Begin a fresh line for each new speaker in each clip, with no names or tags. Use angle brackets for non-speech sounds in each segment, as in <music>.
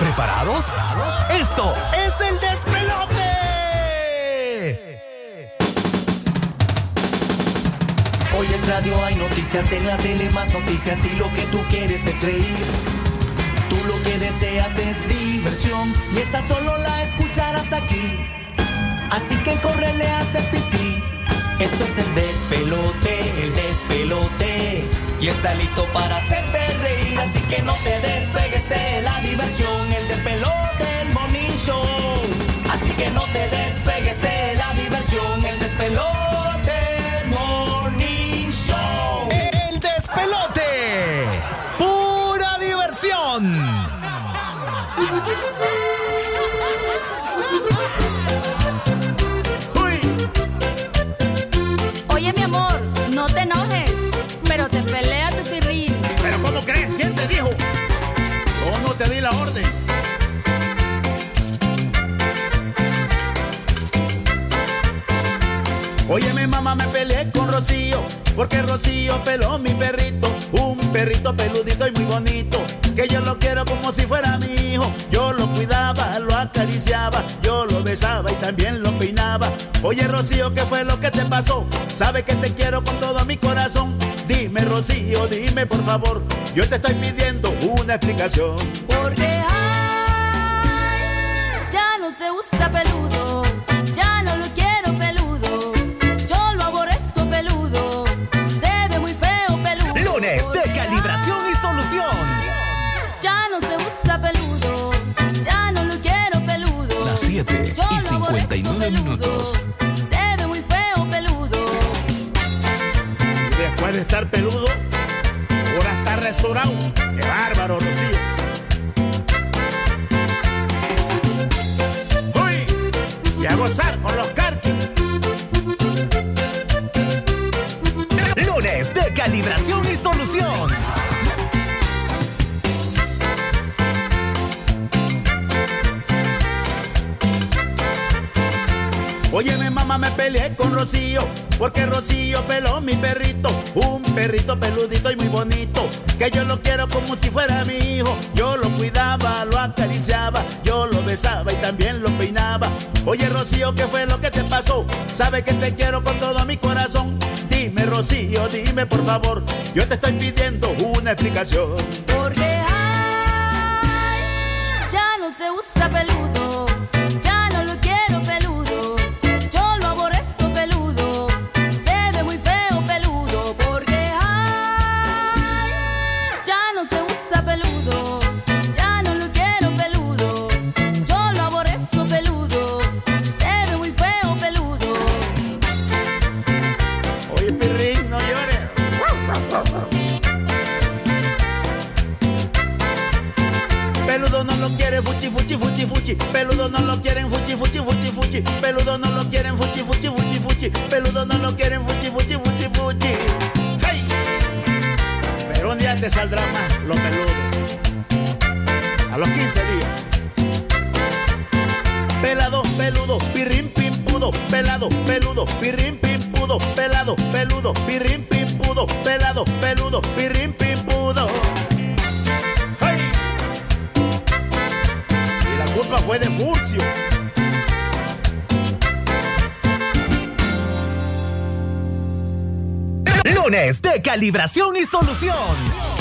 ¿Preparados? Esto es el despelote.
Hoy es radio, hay noticias en la tele, más noticias y lo que tú quieres es reír. Tú lo que deseas es diversión y esa solo la escucharás aquí. Así que corre, le hace pipí. Esto es el despelote, el despelote. Y está listo para hacerte reír, así que no te despegues de la diversión, el despelote, el morning. Así que no te despegues de la diversión, el despelote,
Mamá me peleé con Rocío, porque Rocío peló mi perrito, un perrito peludito y muy bonito, que yo lo quiero como si fuera mi hijo. Yo lo cuidaba, lo acariciaba, yo lo besaba y también lo peinaba. Oye, Rocío, ¿qué fue lo que te pasó? Sabes que te quiero con todo mi corazón. Dime, Rocío, dime por favor, yo te estoy pidiendo una explicación.
Porque ay, ya no se usa peludo, ya no lo quiero
7
Yo
y
lo
59
aborrezco
minutos.
Se ve muy feo peludo.
Después de estar peludo, ahora está resorado. ¡Qué bárbaro, Rocío! ¡Uy! Y a gozar con los carquis.
Lunes de calibración y solución.
Oye, mi mamá me peleé con Rocío, porque Rocío peló mi perrito, un perrito peludito y muy bonito, que yo lo quiero como si fuera mi hijo. Yo lo cuidaba, lo acariciaba, yo lo besaba y también lo peinaba. Oye, Rocío, ¿qué fue lo que te pasó? Sabes que te quiero con todo mi corazón. Dime, Rocío, dime por favor, yo te estoy pidiendo una explicación.
Porque ay, ya no se usa peludo,
fuchi fuchi fuchi fuchi. Peludo no lo quieren fuchi fuchi fuchi fuchi. Peludo no lo quieren fuchi fuchi fuchi fuchi. Peludo no lo quieren fuchi fuchi fuchi fuchi. ¡Hey! Pero un día te saldrá más lo peludo. A los 15 días. Pelado, peludo, pirrín, pimpudo, pelado, peludo, pirrín, pimpudo, pelado, peludo, pirrín, pimpudo, pelado, peludo, pirrín, de Furcio.
Lunes de calibración y solución.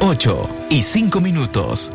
8 y 5 minutos.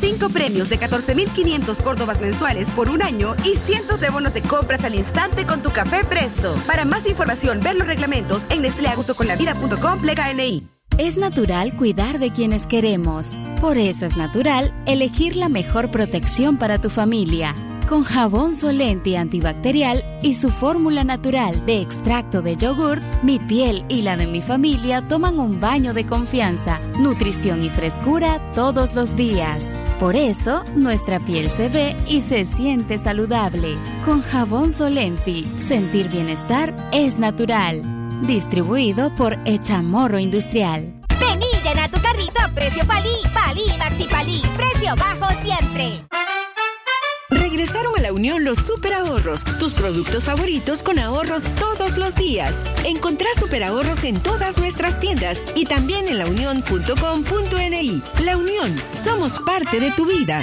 5 premios de 14.500 córdobas mensuales por un año y cientos de bonos de compras al instante con tu café Presto. Para más información, ver los reglamentos en nestleagustoconlavida.com, KNI.
Es natural cuidar de quienes queremos. Por eso es natural elegir la mejor protección para tu familia con jabón solente antibacterial y su fórmula natural de extracto de yogur, mi piel y la de mi familia toman un baño de confianza, nutrición y frescura todos los días. Por eso, nuestra piel se ve y se siente saludable. Con jabón Solenti, sentir bienestar es natural. Distribuido por Echamorro Industrial.
Ven y llena tu carrito a precio palí, palí, maxi palí, precio bajo siempre.
Regresaron a la Unión los super ahorros, tus productos favoritos con ahorros todos los días. Encontrá super ahorros en todas nuestras tiendas y también en launión.com.ni. La Unión, somos parte de tu vida.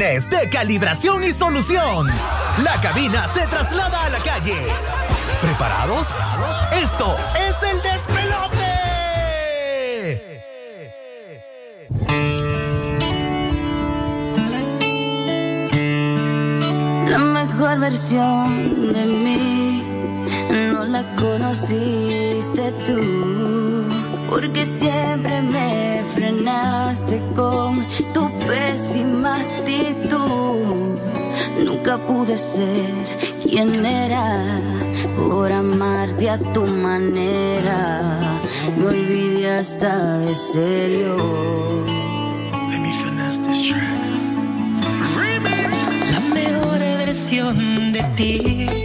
de
calibración y solución. La cabina se traslada a la calle. ¿Preparados? Esto es el despelote.
La mejor versión de mí no la conociste tú, porque siempre me frenaste con tu pésima actitud. Nunca pude ser quien era por amarte a tu manera. Me olvidé hasta de serio.
Let me this track. La mejor versión de ti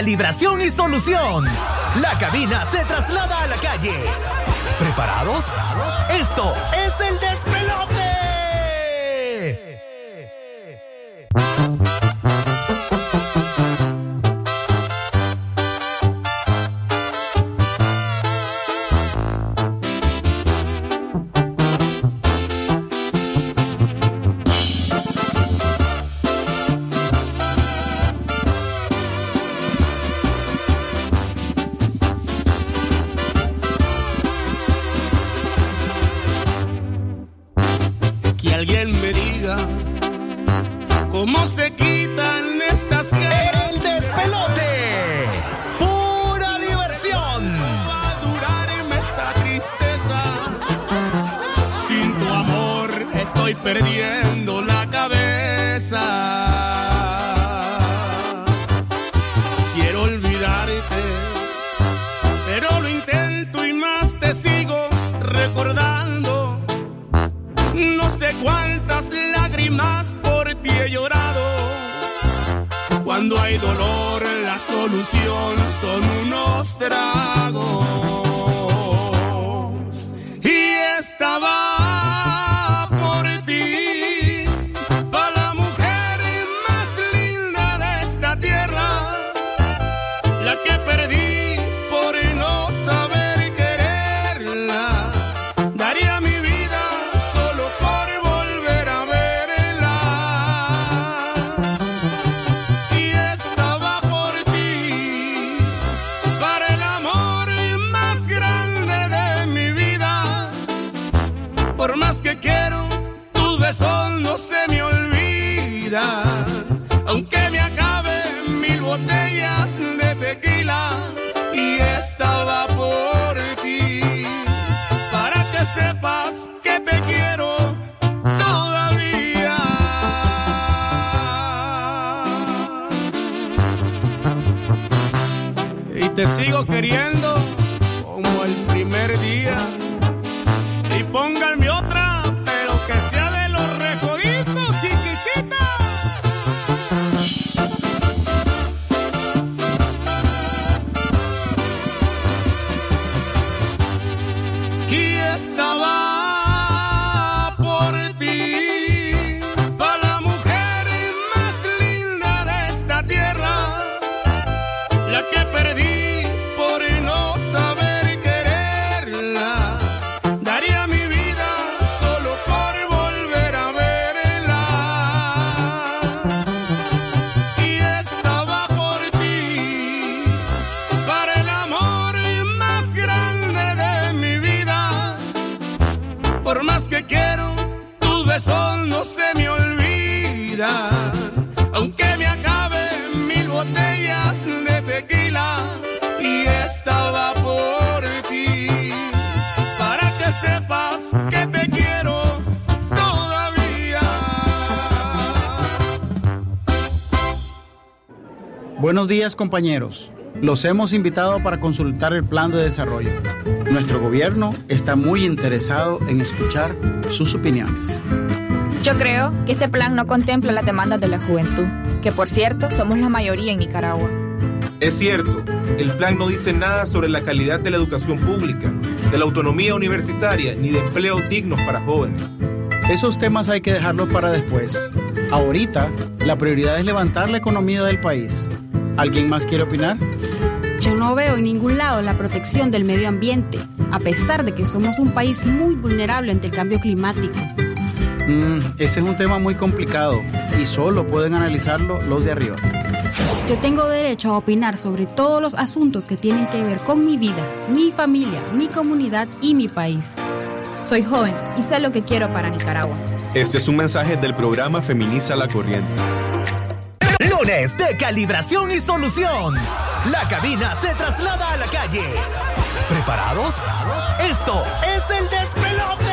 calibración y solución. La cabina se traslada a la calle. ¿Preparados? Esto es el despelote.
Te sigo queriendo
compañeros. Los hemos invitado para consultar el plan de desarrollo. Nuestro gobierno está muy interesado en escuchar sus opiniones.
Yo creo que este plan no contempla las demandas de la juventud, que por cierto somos la mayoría en Nicaragua.
Es cierto, el plan no dice nada sobre la calidad de la educación pública, de la autonomía universitaria ni de empleos dignos para jóvenes.
Esos temas hay que dejarlos para después. Ahorita, la prioridad es levantar la economía del país. ¿Alguien más quiere opinar?
Yo no veo en ningún lado la protección del medio ambiente, a pesar de que somos un país muy vulnerable ante el cambio climático.
Mm, ese es un tema muy complicado y solo pueden analizarlo los de arriba.
Yo tengo derecho a opinar sobre todos los asuntos que tienen que ver con mi vida, mi familia, mi comunidad y mi país. Soy joven y sé lo que quiero para Nicaragua.
Este es un mensaje del programa Feminiza la Corriente.
De calibración y solución. La cabina se traslada a la calle. ¿Preparados? Esto es el despelote.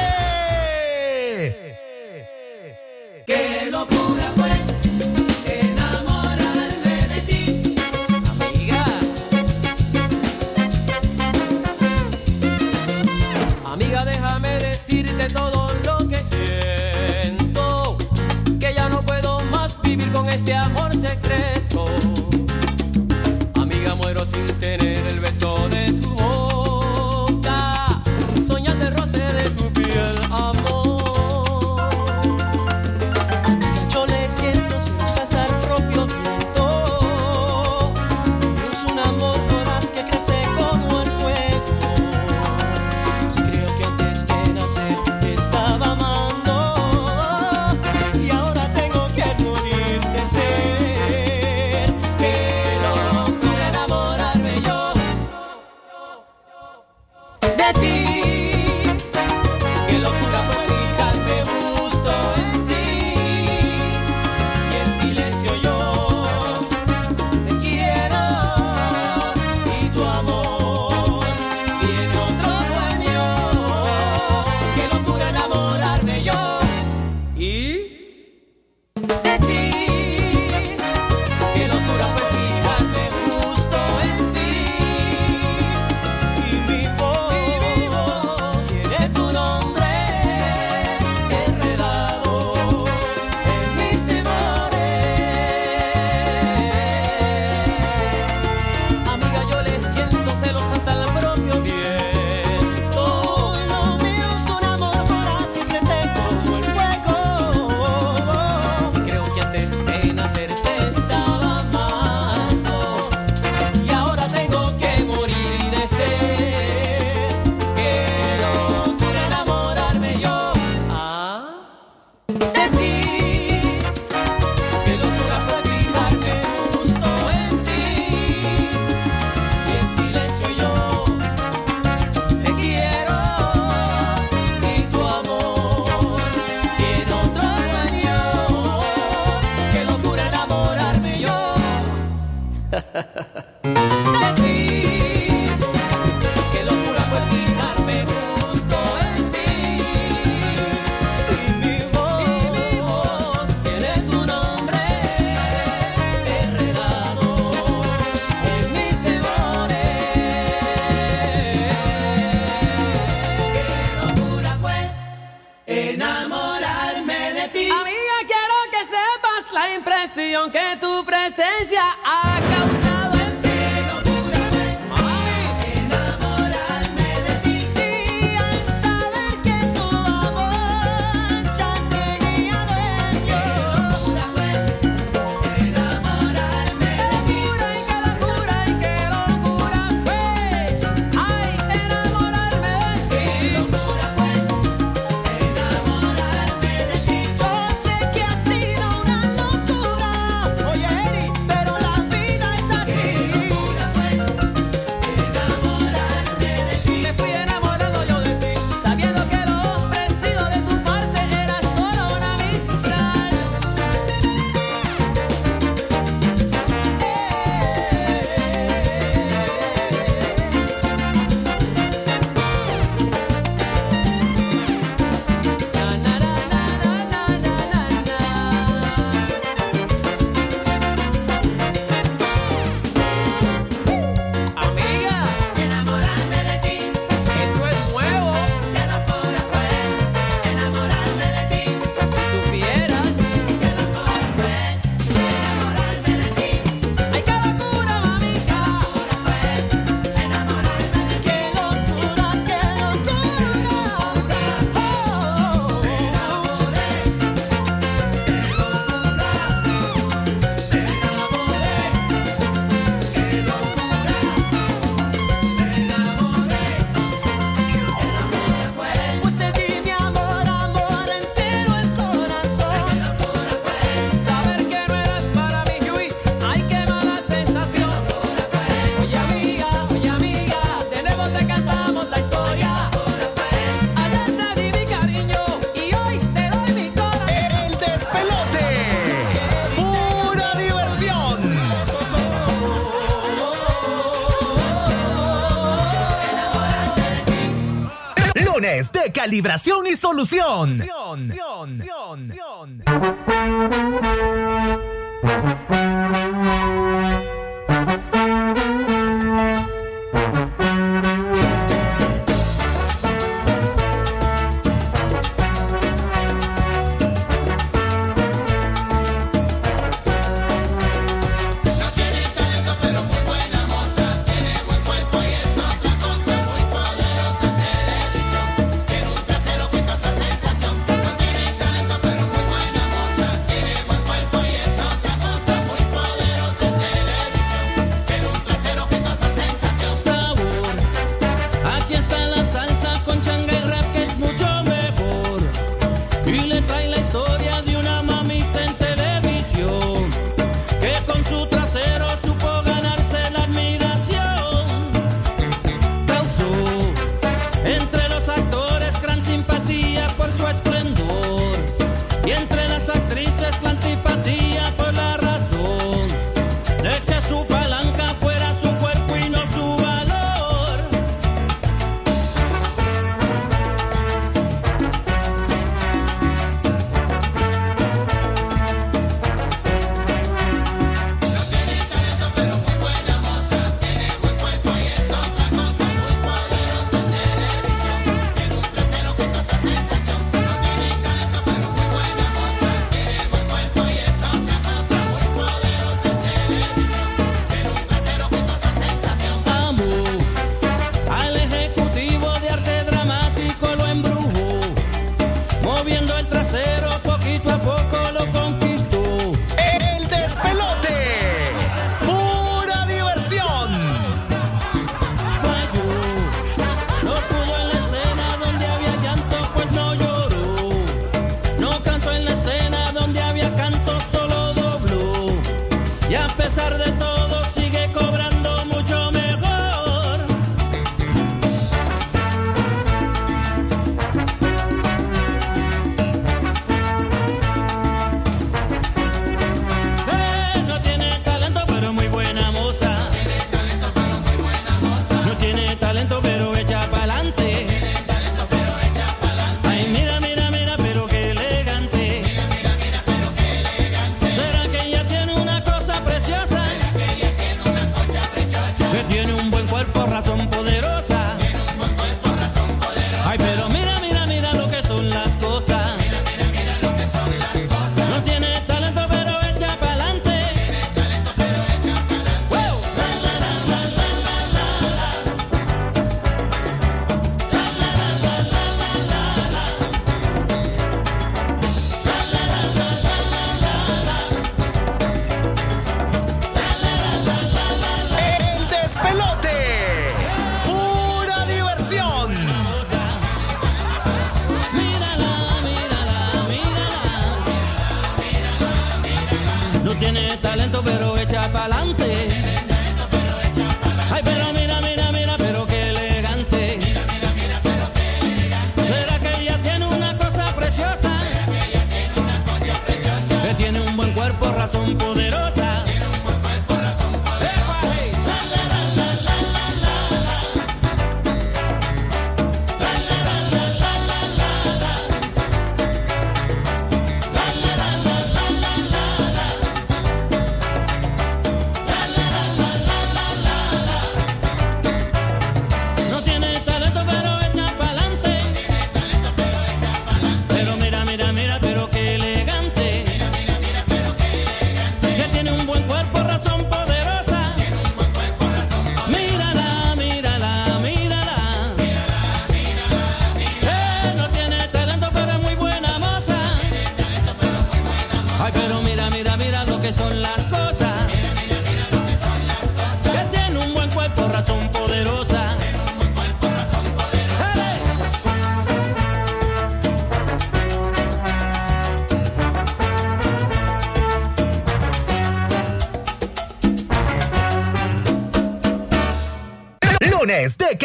De
calibración y solución.
Tiene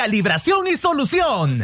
calibración y solución.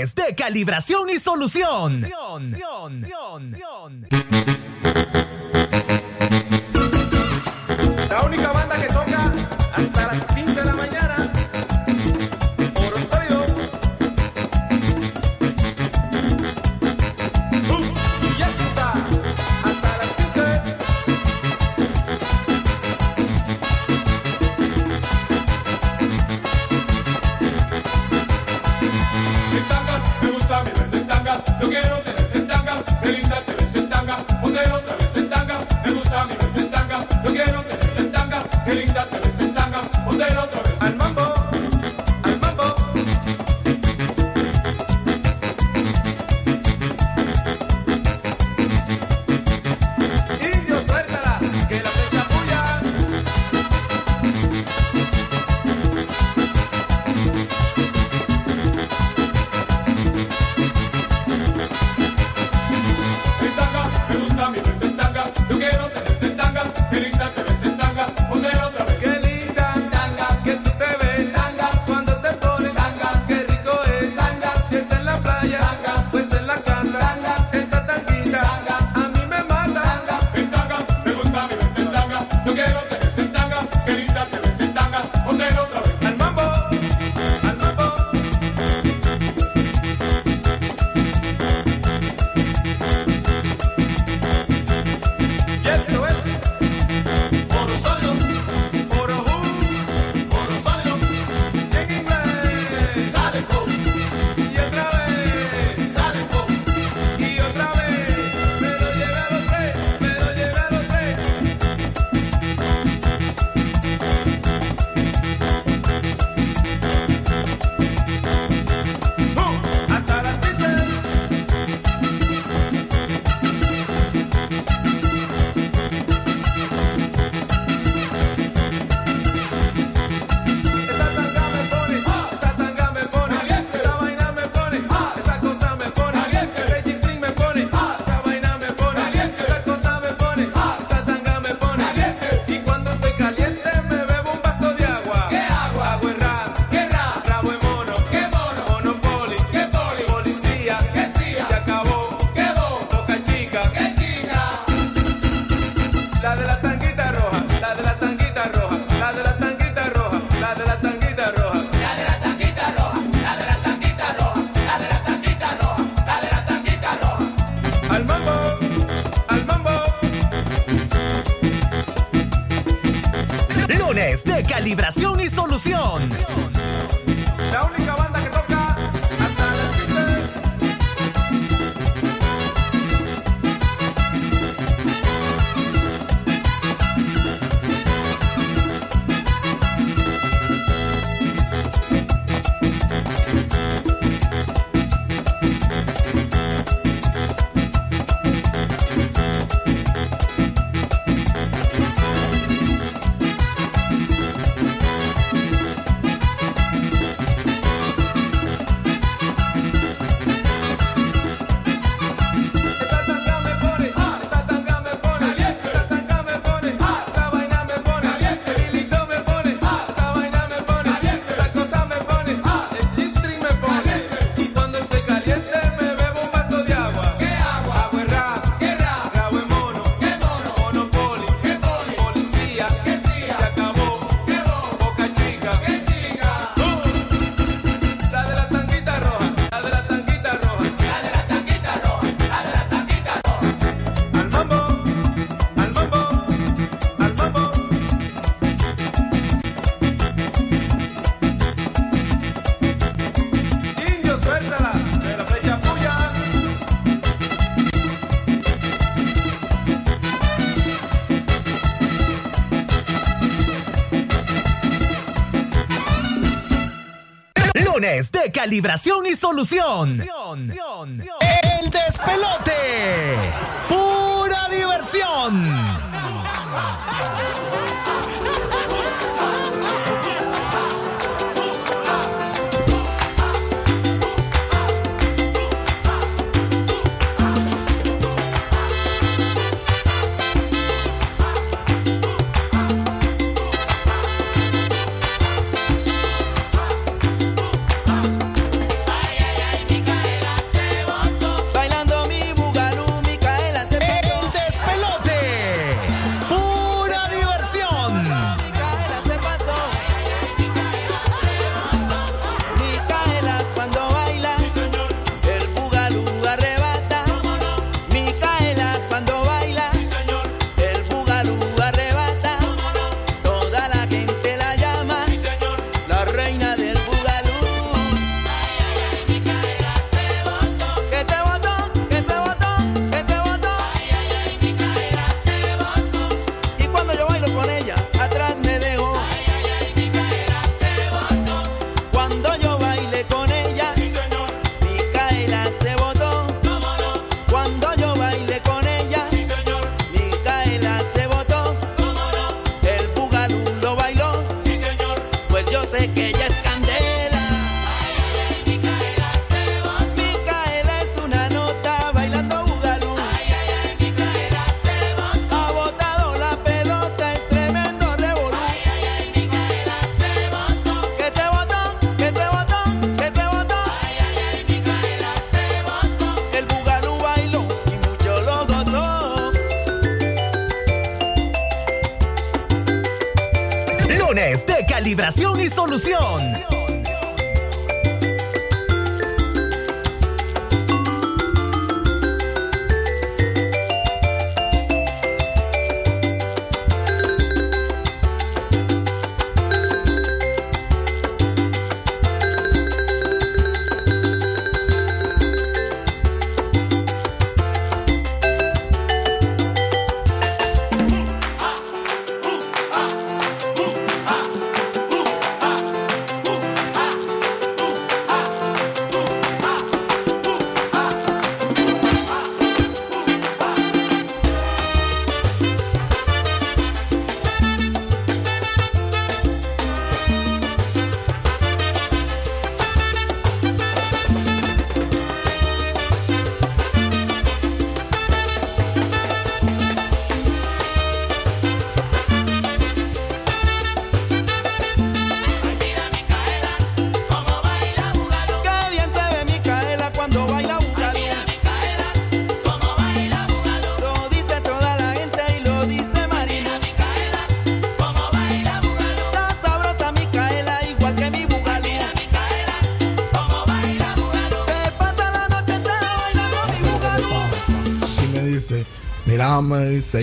De calibración y solución. Solución.
De
calibración y solución.
Calibración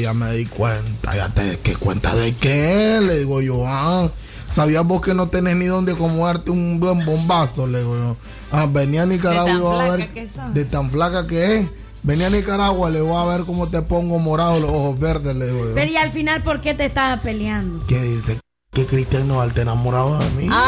ya me di cuenta, ya te ¿qué cuenta de qué? Le digo yo, ah, ¿sabías vos que no tenés ni dónde acomodarte un buen bombazo? Le digo yo, ah, venía a Nicaragua y
tan
voy a ver,
que
de tan flaca que es, venía a Nicaragua, le voy a ver cómo te pongo morado los ojos verdes, le digo yo.
Pero y al final, ¿por qué te estabas peleando?
¿Qué dice? Que Cristian Nodal te enamorado de mí. <laughs>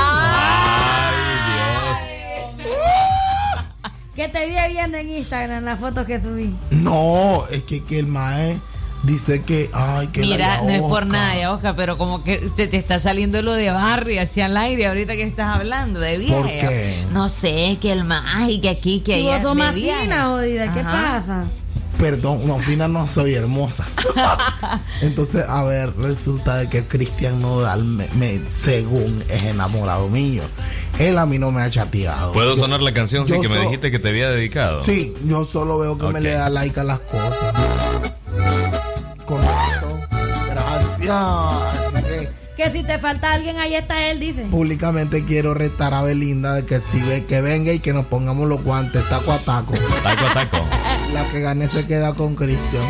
Que te vi viendo en Instagram las fotos que subí.
No, es que, que el mae dice que, ay, que
Mira,
la
no es por nada, ya, Oscar, pero como que se te está saliendo lo de Barry hacia el aire ahorita que estás hablando de viaje.
¿Por qué?
No sé, que el más y que aquí, que
Si
allá.
vos más fina, jodida, ¿qué
Ajá.
pasa?
Perdón, no, Fina no soy hermosa. <laughs> Entonces, a ver, resulta de que Cristian Nodal, me, me- según es enamorado mío, él a mí no me ha chateado.
¿Puedo
Yo-
sonar la canción sí, que me dijiste que te había dedicado?
Sí, yo solo veo que me le da like a las cosas. Que
si te falta alguien, ahí está él, dice.
públicamente quiero retar a Belinda de que si ve que venga y que nos pongamos los guantes taco a taco.
Taco a taco.
La que gane se queda con Cristian.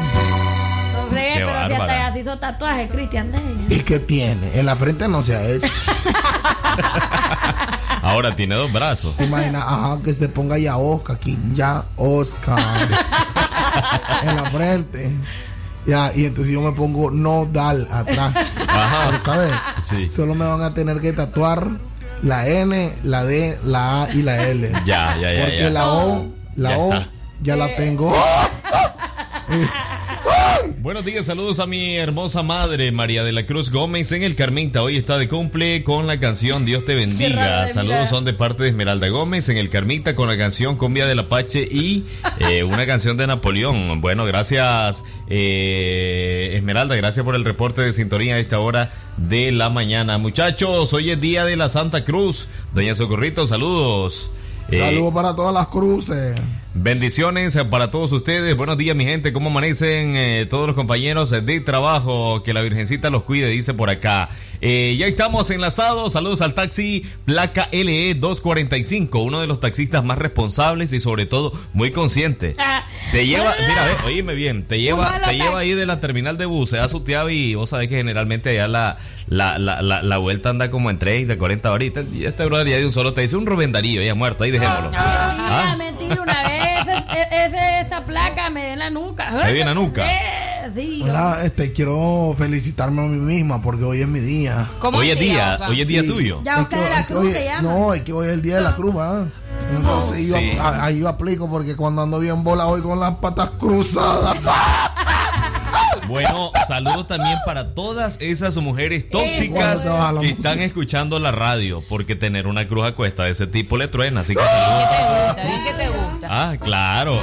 Sé,
Qué
pero si hasta
bárbara.
ya se hizo tatuaje, Cristian, de ella.
¿Y qué tiene? En la frente no se ha hecho. <laughs>
Ahora tiene dos brazos.
¿Te imaginas? Ajá, que se ponga ya Oscar aquí. Ya Oscar. <laughs> en la frente. Ya, y entonces yo me pongo no dal atrás. <laughs>
Ajá.
¿Sabes?
Sí.
Solo me van a tener que tatuar la N, la D, la A y la L.
Ya, ya, ya,
Porque
ya.
la O, la
Ya
O,
está.
ya la tengo. <laughs>
Buenos días, saludos a mi hermosa madre María de la Cruz Gómez en el Carmita. Hoy está de cumple con la canción Dios te bendiga. Saludos
mirar.
son de parte de Esmeralda Gómez en el Carmita con la canción Cumbia del Apache y eh, una canción de Napoleón. Bueno, gracias eh, Esmeralda, gracias por el reporte de sintonía a esta hora de la mañana. Muchachos, hoy es día de la Santa Cruz. Doña Socorrito, saludos. Eh,
Saludos para todas las cruces.
Bendiciones para todos ustedes. Buenos días, mi gente. ¿Cómo amanecen eh, todos los compañeros de trabajo? Que la Virgencita los cuide, dice por acá. Eh, ya estamos enlazados. Saludos al taxi placa E LE 245, uno de los taxistas más responsables y sobre todo muy consciente. <laughs> Te lleva, mira, ve, oíme bien, te lleva, te lleva ahí de la terminal de buses a su tía y vos sabés que generalmente allá la, la, la, la, la vuelta anda como en 30, 40 horitas. Y este brother ya de un solo te dice un Rubén Darío, ya muerto, ahí dejémoslo.
Mentira, mentira, una vez ese- esa placa me dio en la nuca.
¿Te dio en la nuca?
Eh, sí.
Mira, este, quiero felicitarme a mí misma porque hoy es mi día.
¿Cómo Hoy es día, hoy es día tuyo.
Ya Oscar de la
es que
Cruz
hoy-
se llama.
No, es que hoy es el día de la cruz. Entonces yo,
Sí.
a- ahí yo aplico porque cuando ando bien bola hoy con las patas cruzadas. <laughs>
Bueno, saludos también para todas esas mujeres tóxicas que están escuchando la radio, porque tener una cruz a cuesta de ese tipo le truena, así que saludos.
Bien que te gusta.
Ah, claro.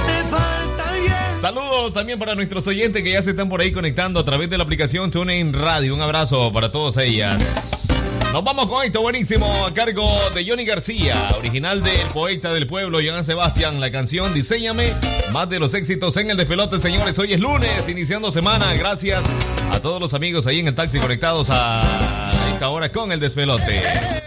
Saludos también para nuestros oyentes que ya se están por ahí conectando a través de la aplicación TuneIn Radio. Un abrazo para todas ellas. Nos vamos con esto buenísimo a cargo de Johnny García, original del poeta del pueblo Joan Sebastián. La canción Diseñame, más de los éxitos en el despelote, señores. Hoy es lunes, iniciando semana. Gracias a todos los amigos ahí en el taxi conectados a
esta hora con el despelote.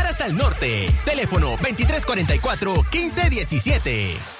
Varas al Norte. Teléfono 2344 1517.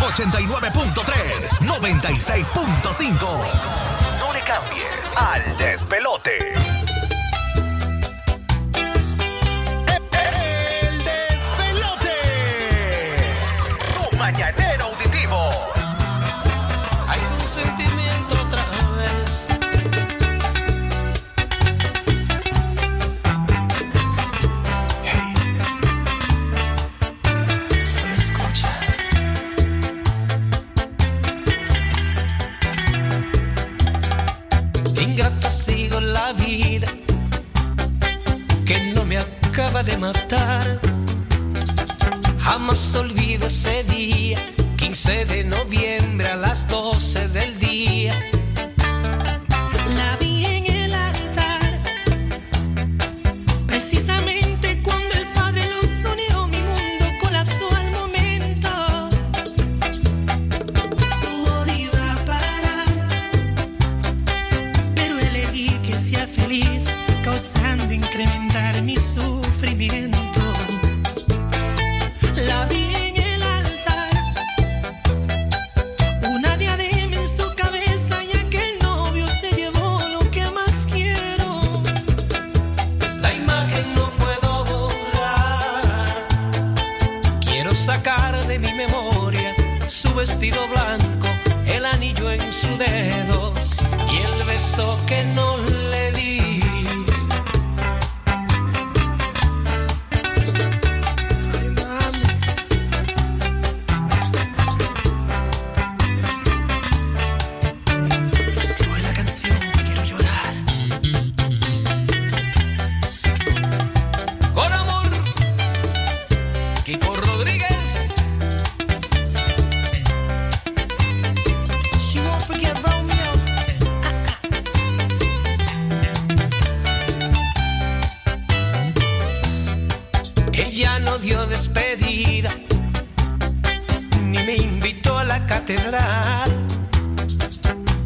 89.3, 96.5. No le cambies al despelote. El despelote. Tu
mañana. matar.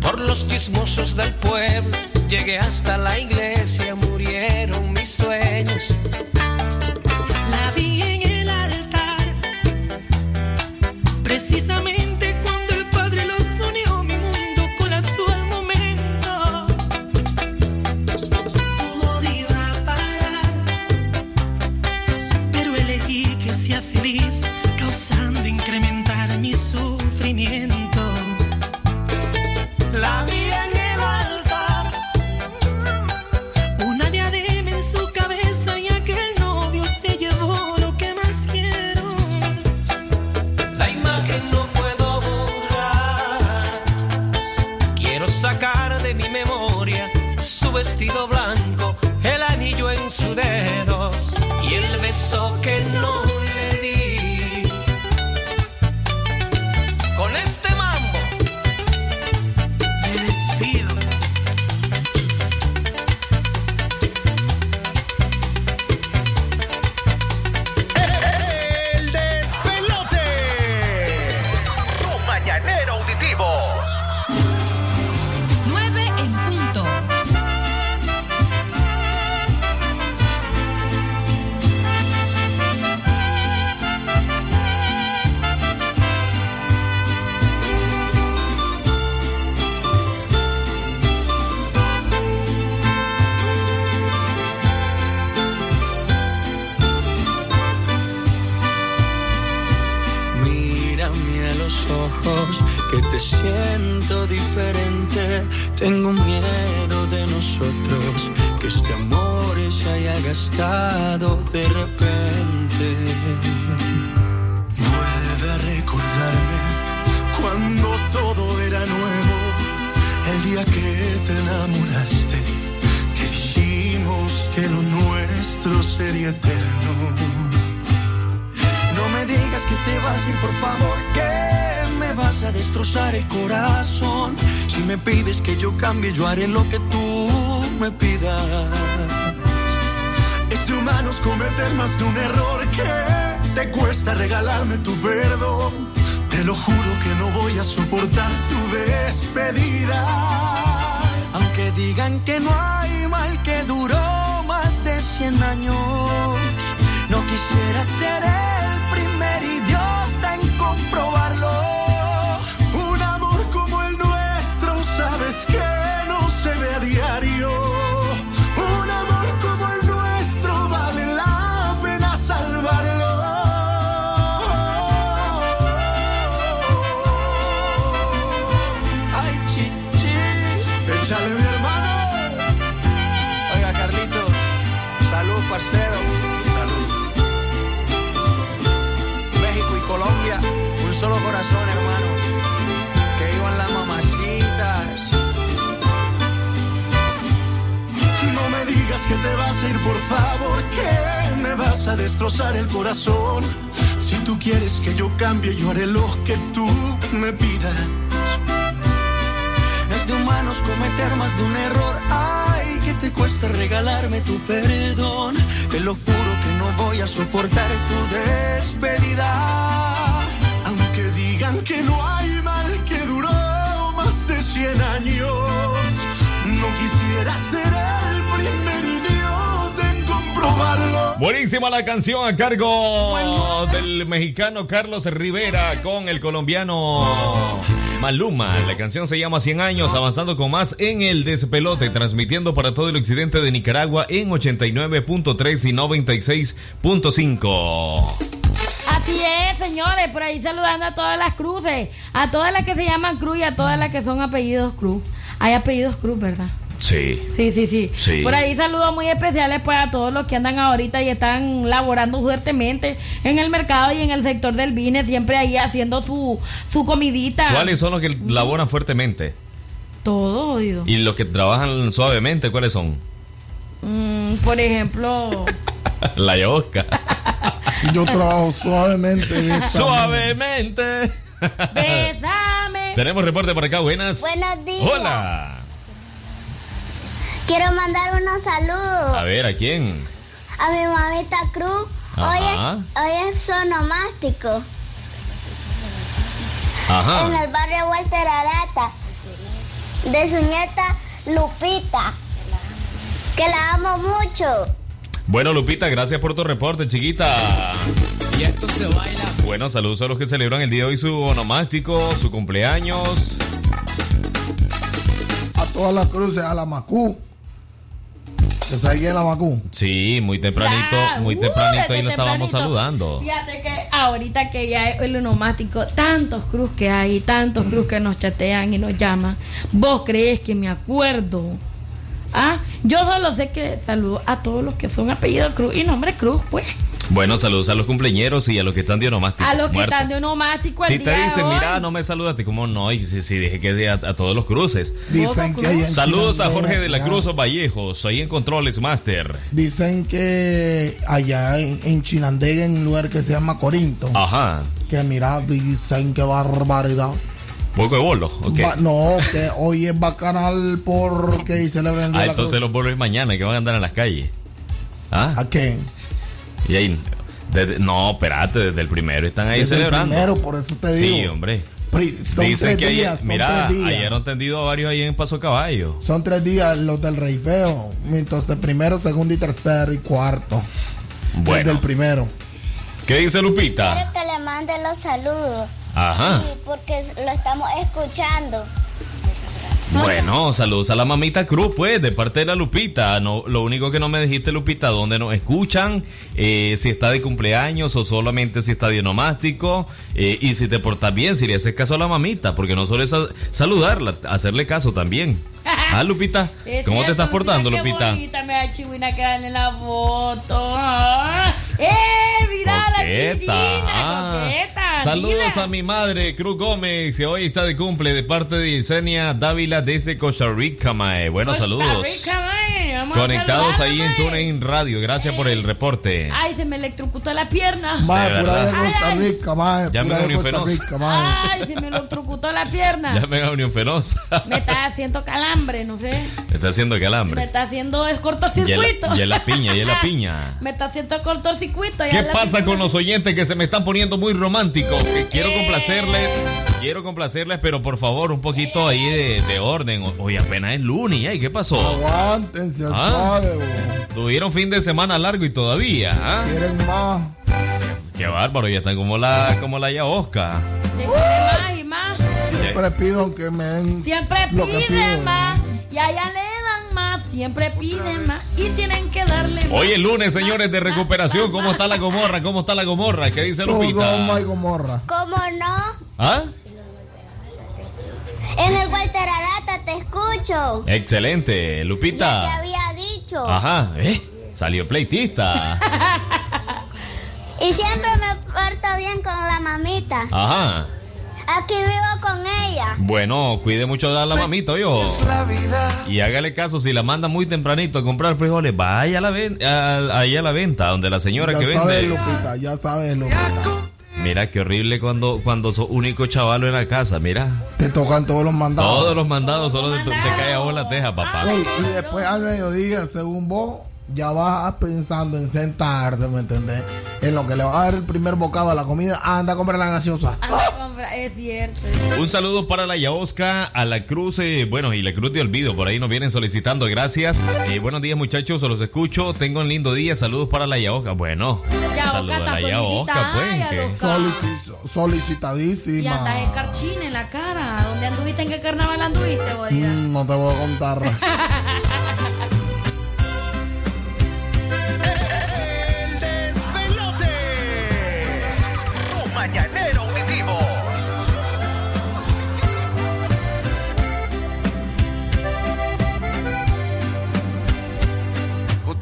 Por los chismosos del pueblo llegué hasta la iglesia
que
no
hay mal que duró más de 100 años. No quisiera ser el primer idiota en comprobarlo.
Buenísima la canción a cargo del mexicano Carlos Rivera con el colombiano Maluma. La canción se llama 100 años, avanzando con más en el despelote, transmitiendo para todo el occidente de Nicaragua en 89.3 y 96.5.
Así es, señores, por ahí saludando a todas las cruces, a todas las que se llaman Cruz y a todas las que son apellidos Cruz. Hay apellidos Cruz, ¿verdad?
Sí.
Sí, sí, sí,
Sí.
Por ahí saludos muy especiales pues a todos los que andan ahorita y están laborando fuertemente en el mercado y en el sector del vine, siempre ahí haciendo su, su comidita.
¿Cuáles son los que laboran fuertemente?
Todo, oído.
¿Y los que trabajan suavemente, cuáles son?
Mm, por ejemplo, <laughs>
La Yosca. <laughs>
Yo trabajo suavemente. bésame.
Suavemente.
Bésame. <laughs>
Tenemos reporte por acá, buenas.
Buenos días.
Hola.
Quiero mandar unos saludos
A ver, ¿a quién?
a mi mamita Cruz. Hoy es, hoy es sonomástico en
Ajá.
el barrio Walter Arata de su nieta Lupita, que la amo mucho.
Bueno, Lupita, gracias por tu reporte, chiquita. Y esto se baila. Bueno, saludos a los que celebran el día de hoy su onomástico, su cumpleaños.
A todas las cruces, a la Macú. ¿Se sabe quién es la Macú?
Sí, muy tempranito,
Ya,
muy
uh,
tempranito ahí
desde
lo estábamos saludando.
Fíjate que ahorita que ya es el onomático, tantos cruz que hay, tantos cruz que nos chatean y nos llaman. ¿Vos crees que me acuerdo? Ah, yo solo sé que saludo a todos los que son apellidos Cruz y nombre Cruz, pues.
Bueno, saludos a los cumpleañeros y a los que están de onomástico.
A los que están de onomático el
Si te dicen,
hoy.
mira, no me saludaste, ¿cómo no? Y si, si dije que de a, a todos los cruces.
Dicen que ahí en
Saludos a Jorge de la. Cruz Vallejos, ahí en Controles Master.
Dicen que allá en, en Chinandega, en un lugar que se llama Corinto,
Ajá.
que mira, dicen que barbaridad.
Poco de bolo, ok.
Ba- no, que hoy es bacanal porque celebran el Día
Ah,
de la
entonces
Cruz.
los bolos es mañana que van a andar en las calles. ¿Ah?
¿A qué?
Y ahí, desde- no, espérate, desde el primero están ahí
Desde el
celebrando.
primero, por eso te
Sí,
digo.
hombre.
Pri- son
Dicen
tres
que ayer,
son
mira,
tres días.
ayer han tendido a varios ahí en Paso Caballo.
Son tres días los del Rey Feo. Entonces, primero, segundo y tercero y cuarto.
Bueno.
Desde el primero.
¿Qué dice Lupita?
Quiero que le mande los saludos.
Ajá.
Sí, porque lo estamos escuchando.
Bueno, saludos a la mamita Cruz, pues, de parte de la Lupita. No, lo único que no me dijiste, Lupita, dónde nos escuchan, eh, si está de cumpleaños o solamente si está de onomástico, eh, y si te portas bien, si le haces caso a la mamita, porque no solo es sa- saludarla, hacerle caso también. <laughs> Ah, Lupita, ¿cómo te estás portando, Lupita?
bonita me da Chihuina que dan en la foto. ¡Eh! Mira la
Coqueta, ah.
coqueta.
Saludos
mira.
a mi madre, Cruz Gómez, que hoy está de cumple de parte de Yesenia Dávila desde Costa Rica, mae. Buenos
Costa
saludos.
Rica, mae. Vamos
Conectados ahí en
hombre.
TuneIn Radio. Gracias por el reporte.
Ay, se me electrocutó la pierna.
Mae,
De
pura de. Costa. Rica, mae.
Llame
Pura
a
de
Unión Fenosa.
Rica, mae.
Ay, se me electrocutó la pierna.
Llamen a Unión Fenosa.
Me está haciendo calambre, no sé.
Me está haciendo
Me
calambre.
está haciendo es cortocircuito.
en la- y en la piña, y en la <laughs> piña.
Me está haciendo cortocircuito.
¿Qué pasa con los oyentes que se me están poniendo muy románticos? Que quiero complacerles, quiero complacerles, pero por favor, un poquito ahí de, de orden. Oye, apenas es lunes, ¿y qué pasó?
Aguántense,
Ah. Tuvieron fin de semana largo y todavía, ¿ah?
Quieren más.
Qué bárbaro, ya están como la, como la ya Oscar.
Se quiere más y más.
Siempre pido que me den
Siempre
lo que
piden
pido.
más. Y allá le. Siempre piden más. Y tienen que darle más.
Hoy es lunes, señores, de recuperación. ¿Cómo está la gomorra? ¿Cómo está la gomorra? ¿Qué dice Lupita?
Sodoma y Gomorra.
¿Cómo no?
¿Ah?
En el Walter Arata te escucho.
Excelente,
Ya te
Lupita.
había dicho.
Ajá, ¿eh? Salió pleitista. <laughs>
Y siempre me porto bien con la mamita.
Ajá.
Aquí vivo con ella.
Bueno, cuide mucho de la mamita, yo.
la vida.
Y hágale caso, si la manda muy tempranito a comprar frijoles, vaya a la, ven- a- ahí a la venta, donde la señora
Ya
que
sabes,
vende.
Lupita, ya sabes, Lupita.
Mira qué horrible cuando, cuando sos único chavalo en la casa, mira.
Te tocan todos los mandados.
Todos los mandados solo te, te cae a vos la teja, papá.
Ey, y después al mediodía, según vos, ya vas pensando en sentarte, ¿me entendés? En lo que le va a dar el primer bocado a la comida, anda a comprar la gaseosa.
Anda a comprar- Es cierto.
Un saludo para la Yaosca, a la Cruz, eh, bueno, y la Cruz de Olvido, por ahí nos vienen solicitando, gracias. Eh, buenos días muchachos, los escucho, tengo un lindo día, saludos para la Yaosca. Bueno,
Yaosca
saludos a la Yaosca, pues.
Solici-
Y
solicitadísima.
andas en carchín en la cara. ¿Dónde anduviste? ¿En qué carnaval anduviste, bodida?
Mm, no te voy a contar. <laughs>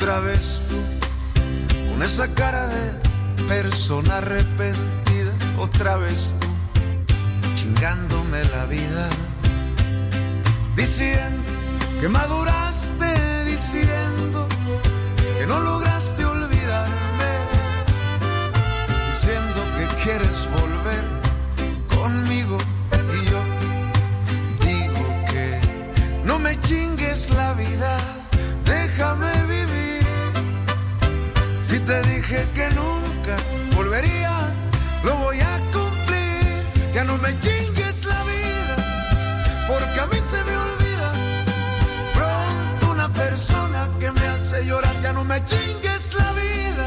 Otra vez tú, con esa cara de persona arrepentida. Otra vez tú, chingándome la vida. Diciendo que maduraste, diciendo que no lograste olvidarme. Diciendo que quieres volver conmigo. Y yo digo que no me chingues la vida, déjame vivir. Si te dije que nunca volvería, lo voy a cumplir. Ya no me chingues la vida, porque a mí se me olvida. Pronto una persona que me hace llorar, ya no me chingues la vida,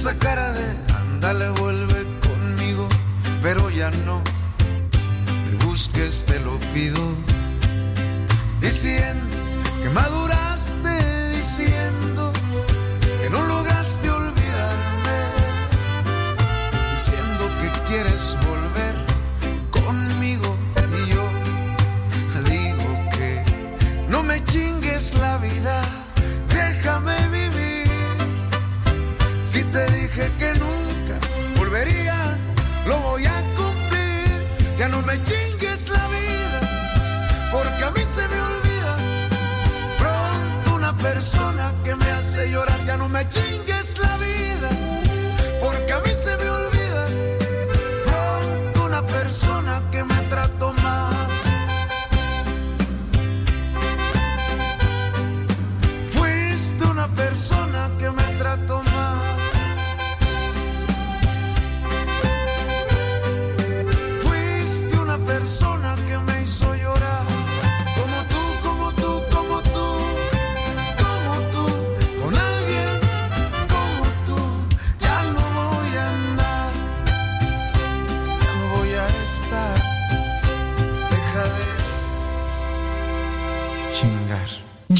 esa cara de ándale, vuelve conmigo, pero ya no. Me busques, te lo pido. Diciendo que maduraste, diciendo que no lograste olvidarme, diciendo que quieres volver conmigo. Y yo digo que no me chingues la vida, Si te dije que nunca volvería, lo voy a cumplir. Ya no me chingues la vida, porque a mí se me olvida. Pronto una persona que me hace llorar, ya no me chingues la vida, porque a mí se me olvida. Pronto una persona que me trató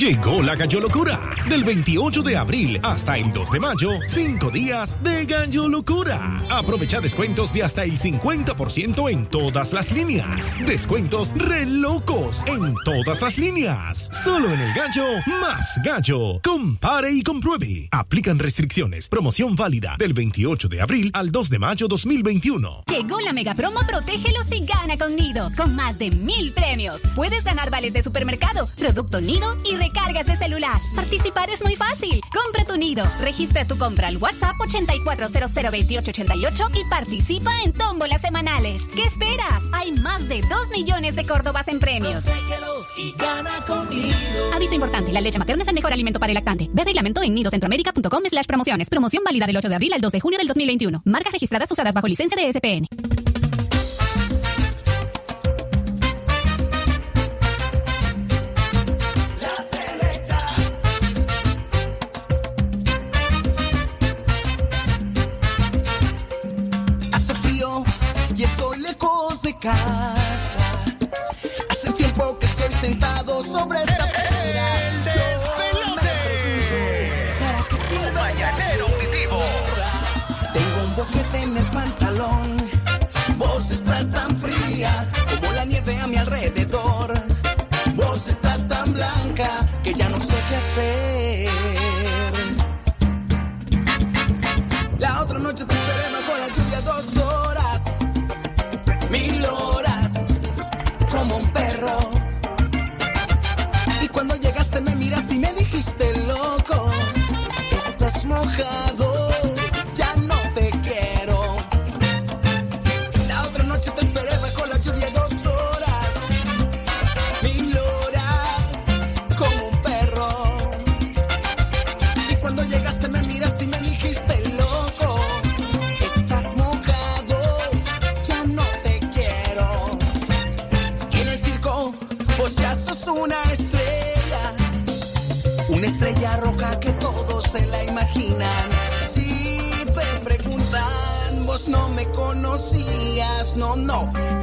Llegó la Gallo Locura. Del 28 de abril hasta el 2 de mayo, 5 días de Gallo Locura. Aprovecha descuentos de hasta el 50% en todas las líneas. Descuentos re locos en todas las líneas. Solo en el Gallo, más Gallo. Compare y compruebe. Aplican restricciones. Promoción válida del 28 de abril al 2 de mayo 2021.
Llegó la mega promo Protégelos y gana con Nido, con más de mil premios. Puedes ganar vales de supermercado, producto Nido y recargas de celular. Participar es muy fácil. Compra tu Nido, registra tu compra al WhatsApp 84002888 y participa en tómbolas semanales. ¿Qué esperas? Hay más de 2 millones de Córdobas en premios.
y gana.
Aviso importante, la leche materna es el mejor alimento para el lactante. Ve reglamento en nidocentroamérica.com slash promociones. Promoción válida del 8 de abril al 2 de junio del 2021. Marcas registradas usadas bajo licencia de SPN.
Casa. Hace tiempo que estoy sentado sobre esta piedra. ¿para qué sirve
Mañanero auditivo.
Tengo un boquete en el pantalón. Vos estás tan fría como la nieve a mi alrededor. Vos estás tan blanca que ya no sé qué hacer. Conocías, no,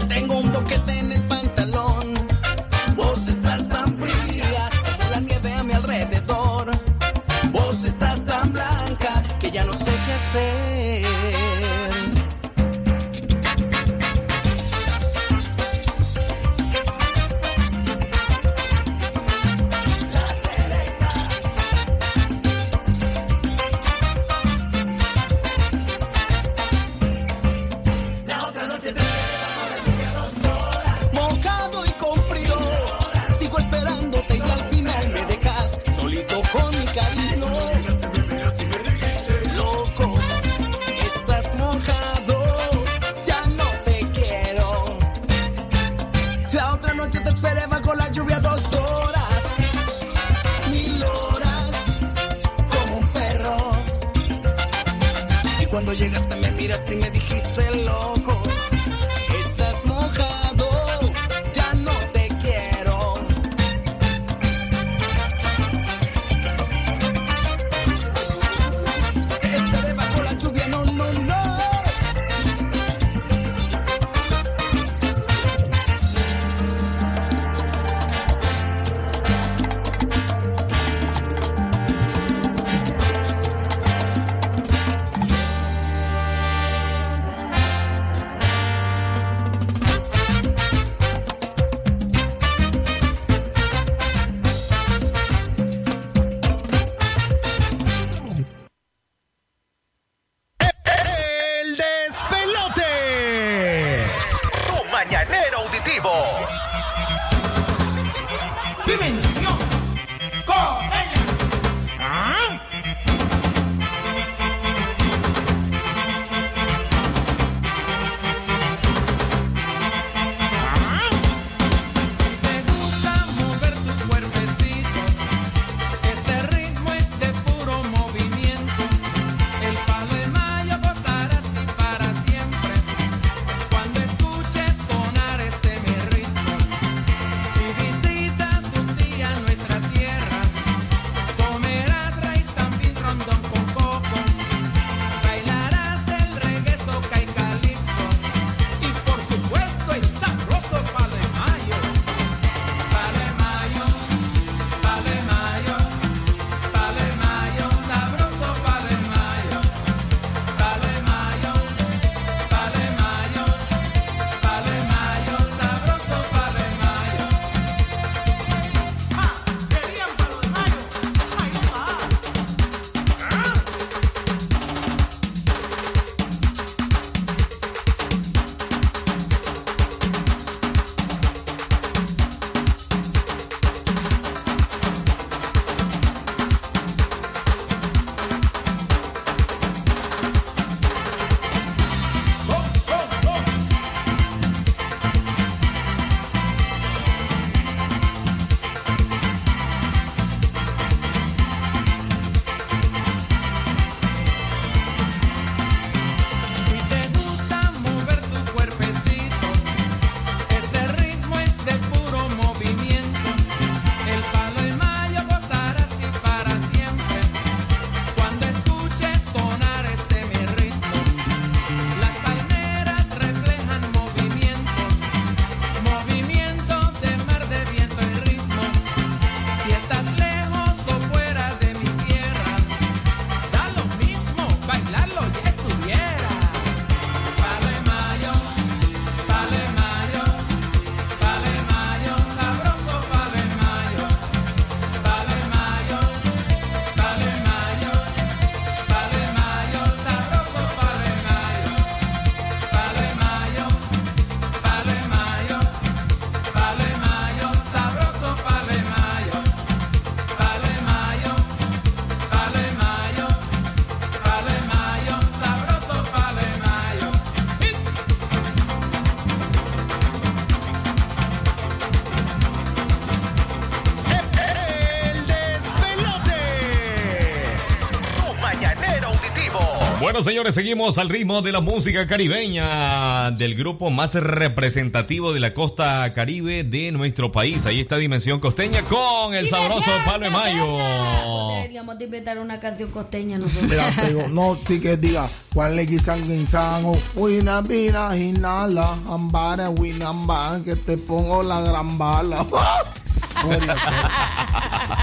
Bueno, señores, seguimos al ritmo de la música caribeña del grupo más representativo de la costa caribe de nuestro país. Ahí está Dimensión Costeña con el sabroso Palo de Mayo.
Deberíamos de inventar una canción costeña nosotros.
Mira, no, sí que diga, cuál le quisan guinsango, wina, vina, inhala, ambara, winamba, que te pongo la gran bala. <laughs> Oye,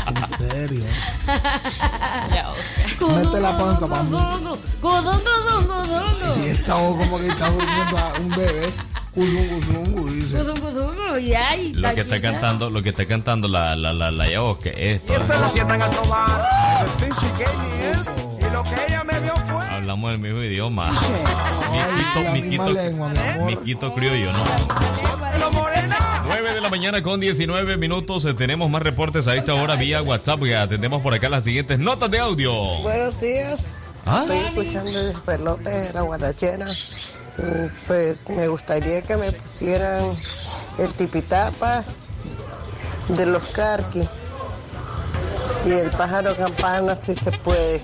en serio. Mete la panza para mí. Y esta voz como que a un bebé.
Lo que está cantando, lo que está cantando la la la la es esto.
se lo sientan a tomar. El Pinchy Game es. Y lo que ella me dio fue.
Hablamos el mismo idioma. Miquito, miquito, miquito criollo, ¿no? 9 de la mañana con 19 minutos. Eh, Tenemos más reportes a esta hora vía WhatsApp. que Atendemos por acá las siguientes notas de audio.
Buenos días.
¿Ah?
Estoy escuchando el pelote de la guarachera. Mm, Pues me gustaría que me pusieran el tipitapa de los carqui y el pájaro campana si se puede.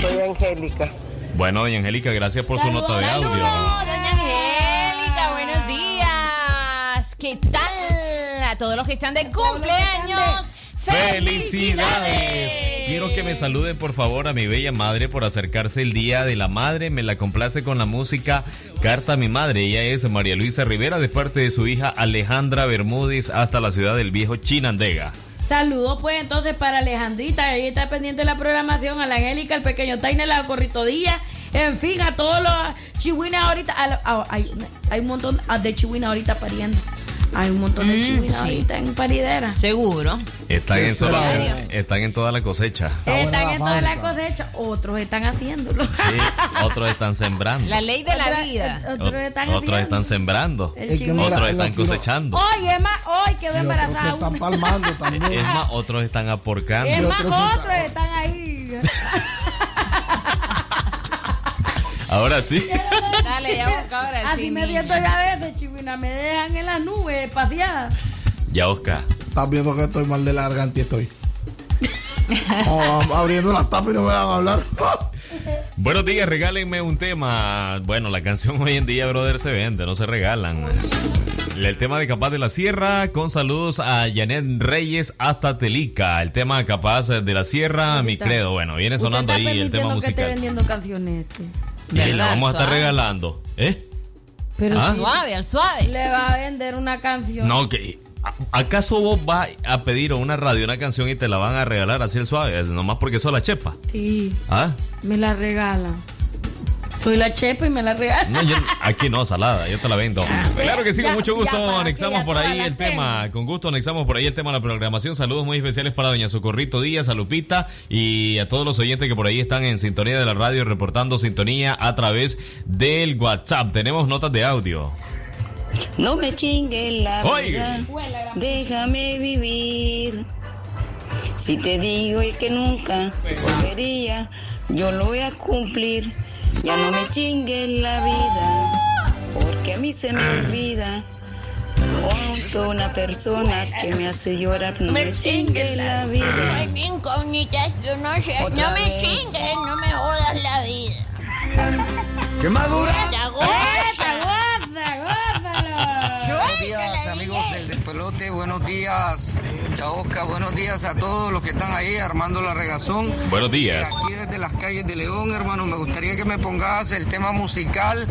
Soy Angélica.
Bueno, doña Angélica, gracias por su nota de audio.
doña Angélica, buenos días. ¿Qué tal? A todos los que están de cumpleaños.
¡Felicidades! Quiero que me saluden por favor a mi bella madre por acercarse el Día de la Madre. Me la complace con la música Carta a mi madre. Ella es María Luisa Rivera de parte de su hija Alejandra Bermúdez hasta la ciudad del viejo Chinandega.
Saludos pues entonces para Alejandrita, ahí está pendiente de la programación, a la Angélica, el pequeño Tainer, la Corrito Díaz, en fin, a todos los chihuines ahorita, a lo- a- hay, hay un montón de chihuines ahorita pariendo, hay un montón de
Mm, sí.
ahorita en paridera.
Seguro.
Están en,
¿En
toda, están en toda la cosecha.
Están en toda la cosecha, otros están haciéndolo.
Sí, otros están sembrando.
La ley de la
Otra-
vida.
Otros están
Otros están sembrando. Otros están cosechando.
Hoy es más, hoy quedó embarazada
están palmando también.
Es más, otros están aporcando.
Es más, otros están ahí. <laughs>
Ahora sí.
Dale, ya busca ahora
Así
sí,
me
niña.
viento yo a veces, chivina, me dejan en las nubes paseadas.
Ya, Oscar.
Estás viendo que estoy mal de la garganta y estoy. Oh, abriendo las tapas y no me van a hablar. <laughs>
Buenos días, regálenme un tema. Bueno, la canción hoy en día, brother, se vende, no se regalan. El tema de Capaz de la Sierra, con saludos a Janet Reyes hasta Telica. El tema Capaz de la Sierra, mi credo. Bueno, viene sonando ahí el tema
permitiendo que esté
musical.
vendiendo canciones. este.
Y la vamos a estar regalando. ¿Eh?
Pero
¿Ah?
sí,
Suave, al suave.
Le va a vender una canción.
No, que. ¿a- ¿Acaso vos vas a pedir a una radio una canción y te la van a regalar así el suave? Nomás porque sos la chepa.
Sí,
¿Ah?
me la regalan. Soy la chepa y me la regalan.
No, yo- aquí no, salada, yo te la vendo. Claro que sí, con
Ya-
mucho gusto anexamos por ahí el tema, con gusto anexamos por ahí el tema de la programación. Saludos muy especiales para doña Socorrito Díaz, a Lupita y a todos los oyentes que por ahí están en sintonía de la radio, reportando sintonía a través del WhatsApp. Tenemos notas de audio.
No me chingue la
Oiga.
vida, déjame vivir. Si te digo y que nunca volvería, yo lo voy a cumplir. Ya no me chingue la vida, porque a mí se me olvida. Soy una persona que me hace llorar, no me chingue la vida.
Ay, mi incógnita, yo no sé.
Otra
no me
vez.
chingues, no me jodas la vida.
¡Qué madura!
Despelote. Buenos días, Chaosca. Buenos días a todos los que están ahí armando la regazón.
Buenos días.
Aquí desde las calles de León, hermano, me gustaría que me pongas el tema musical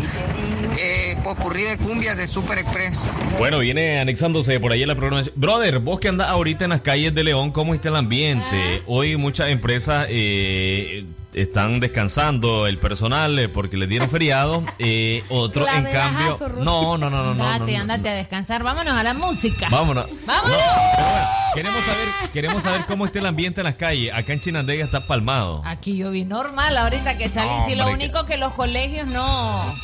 eh, Popurrí de Cumbia de Super Express.
Bueno, viene anexándose por ahí la programación. Brother, vos que andás ahorita en las calles de León, ¿cómo está el ambiente? Hoy muchas empresas eh, están descansando el personal eh, porque les dieron feriado. <laughs> Eh, otros, en cambio. No, no, no, no. no,
Andate,
no, no.
andate a descansar. Vámonos a la música.
Vámonos.
Vámonos.
Pero bueno, queremos saber, queremos saber cómo está el ambiente en las calles. Acá en Chinandega está palmado.
Aquí yo vi normal ahorita que salí.
No,
sí, lo único que los colegios no,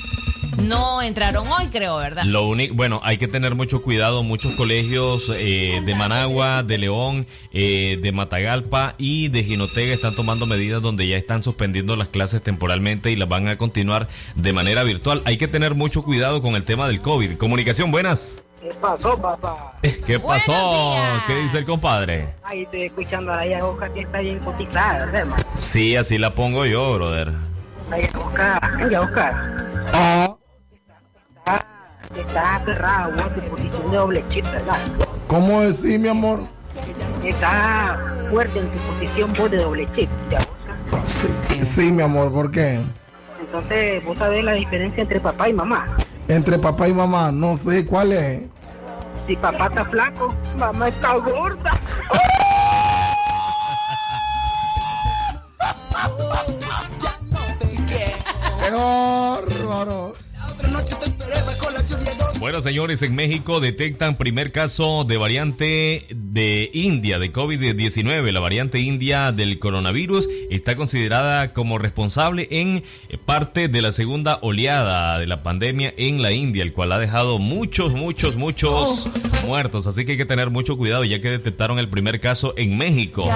no entraron hoy, creo, ¿verdad?
Lo único, bueno, hay que tener mucho cuidado. Muchos colegios eh, de Managua, de León, eh, de Matagalpa y de Jinotega están tomando medidas donde ya están suspendiendo las clases temporalmente y las van a continuar de manera virtual. Hay que tener mucho cuidado con el tema del COVID. Comunicación, buenas.
¿Qué pasó, papá?
Eh, ¿Qué pasó? ¿Qué dice el compadre?
Ahí estoy escuchando a la Yagoja que está bien coticada, ¿verdad, hermano?
Sí, así la pongo yo, brother.
Oscar.
Ah,
Está, está aferrado a tu posición de doble chip, ¿verdad?
¿Cómo decir, mi amor?
Está fuerte en tu posición vos de doble chip. ¿ya?
Sí, mi amor, ¿por qué?
Entonces, vos sabés la diferencia entre papá y mamá.
Entre papá y mamá, no sé cuál es.
Si papá está flaco, mamá está gorda. <laughs>
¡Qué bárbaro!
Bueno, señores, en México detectan primer caso de variante de India de COVID-19. La variante india del coronavirus está considerada como responsable en parte de la segunda oleada de la pandemia en la India, el cual ha dejado muchos, muchos, muchos muertos. Así que hay que tener mucho cuidado ya que detectaron el primer caso en México.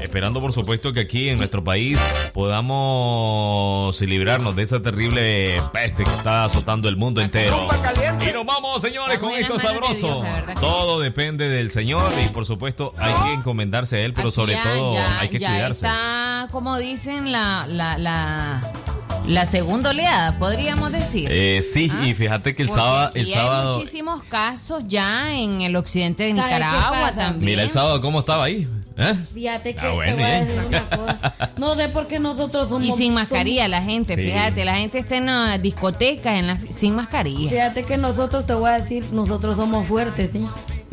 Esperando, por supuesto, que aquí en nuestro país podamos librarnos de esa terrible peste que está azotando el mundo entero. Y vamos, señores, con esto sabroso. Todo depende del Señor y, por supuesto, hay que encomendarse a Él, pero
Aquí
sobre
ya-
todo
ya-
hay que
ya
cuidarse.
está, como dicen, la, la, la, la segunda oleada, podríamos decir.
Eh, sí,
Ah,
y fíjate que el
Porque
sábado, el
hay
sábado,
muchísimos casos ya en el occidente de
¿Sabes qué
Nicaragua también.
mira el sábado cómo estaba ahí. ¿Eh?
Fíjate que
Ah,
te
bueno,
voy a
¿eh?
decir una cosa. No sé por qué nosotros somos.
Y sin mascarilla la gente,
Sí.
fíjate, la gente está en la discoteca en la, sin mascarilla.
Fíjate que nosotros, te voy a decir, nosotros somos fuertes, ¿sí?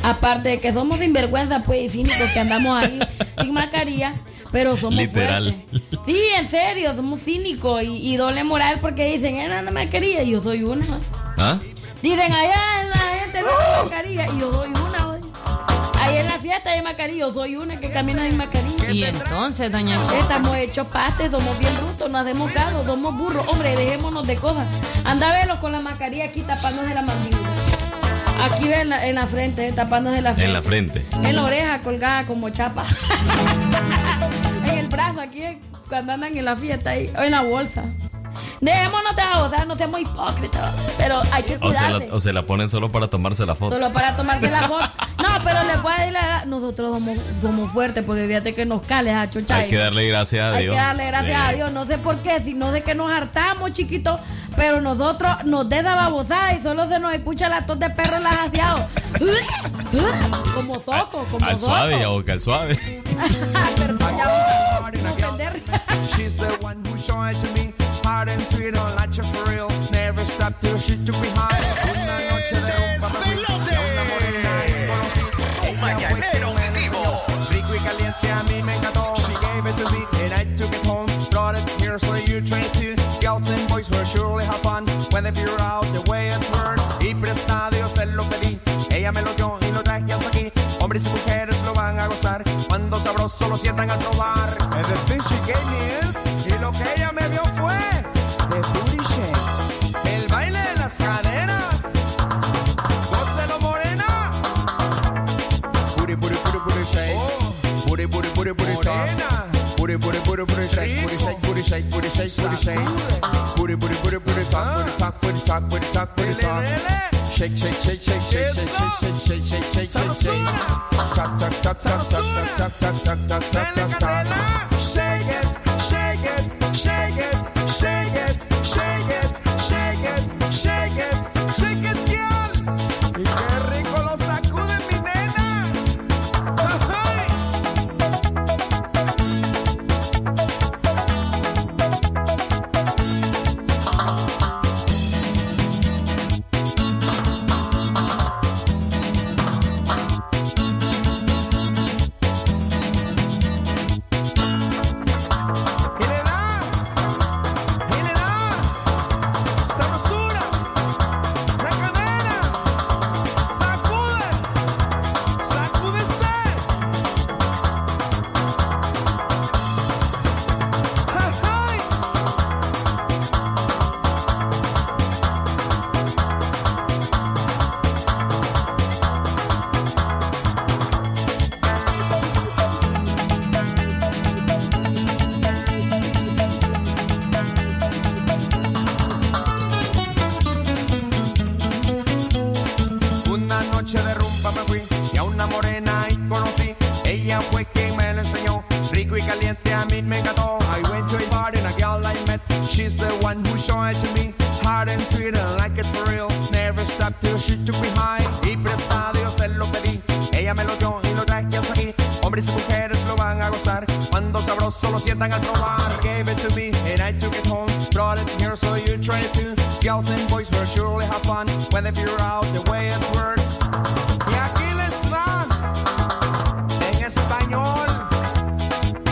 Aparte de que somos sinvergüenza, pues, y cínicos que andamos ahí <laughs> sin mascarilla, pero somos
Literal.
fuertes. Sí, en serio, somos cínicos y, y doble moral porque dicen, era una mascarilla y yo soy una. ¿no?
¿Ah?
Dicen, allá la gente no mascarilla y yo soy una. En la fiesta hay mascarilla, yo soy una que camina sin mascarilla.
Y entonces, doña Che,
Estamos hechos pastes, somos bien brutos, nos hacemos caso, somos burros. Hombre, dejémonos de cosas. Anda a verlos con la mascarilla aquí tapándose la mandíbula. Aquí en la, en la frente, eh, tapándose la frente.
En la frente.
En la oreja colgada como chapa. <laughs> en el brazo aquí eh, cuando andan en la fiesta ahí, o en la bolsa. Dejémonos de o sea, no seamos hipócritas, pero hay que
O se,
cuidarse.
la, o se la ponen solo para tomarse la foto.
Solo para tomarse la foto. <laughs> No, pero voy a decir la nosotros somos, somos fuertes porque fíjate que nos cales a chocha.
Hay que darle gracias a
Hay
Dios.
que darle gracias
Sí.
a Dios. No sé por qué, sino de que nos hartamos, chiquitos. Pero nosotros nos da esa babosada y solo se nos escucha la tos de perro en las aseados. <laughs> como soco, como
Al
soco.
suave y a boca al suave. <laughs>
She's the one who showed to me hard and sweet on like you for real. Never stop till she took me high. Una noche de rumba me fui una morena conocí. Un mañanero activo. Rico y caliente a mí me encantó. She gave it to me and I took it home. Brought it here so you try to. Girls and boys will surely have fun when they figure out the way it works. Y prestado yo se lo pedí. Ella me lo dio y lo traje hasta aquí. Hombres y mujeres cuando sabroso lo sientan a probar. And the thing she gave me is, y lo que ella me dio fue the booty shake. El baile de las caderas. Gócelo morena. Booty, booty, booty, booty shake. Booty, booty, booty, booty morena. Booty, booty, booty, booty shake. Booty shake, booty shake, booty shake, booty shake. Booty, booty, booty, booty talk, booty talk, booty talk, booty talk, booty talk. Shake, shake, shake, shake, shake, shake, shake, shake, shake, shake, shake, shake. Talk, talk, talk, talk, talk, talk, talk, talk, talk, talk, talk, talk. Shake it, shake it, shake it, shake it, shake it, Gave it to me and I took it home. Brought it here so you try it too. Girls and boys will surely have fun when they figure out the way it works. Y aquí les va en español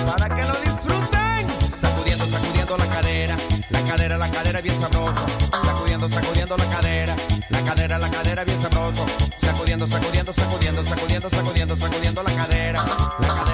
para que lo disfruten. Sacudiendo, sacudiendo la cadera, la cadera, la cadera bien sabroso. Sacudiendo, sacudiendo la cadera, la cadera, la cadera bien sabroso. Sacudiendo, sacudiendo, sacudiendo, sacudiendo, sacudiendo, sacudiendo la cadera, la cadera,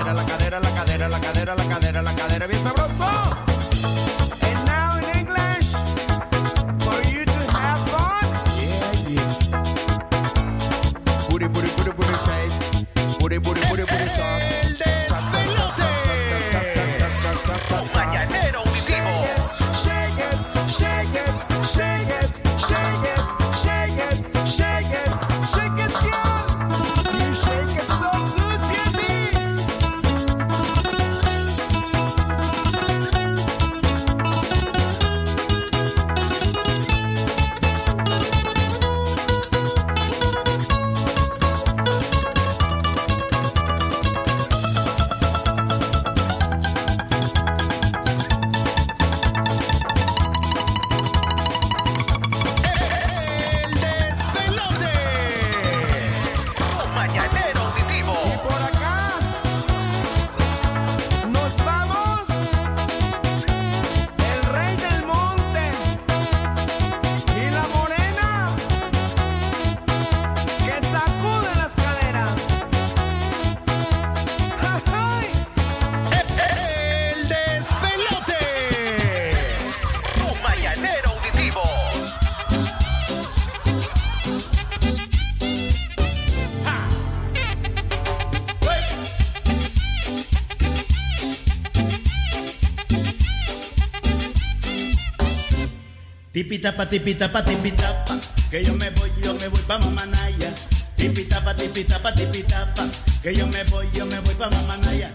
Tipitapa, tipitapa, tipitapa, que yo me voy, yo me voy pa' Mamanaya. Tipitapa, tipitapa, tipitapa, que yo me voy, yo me voy pa' Mamanaya.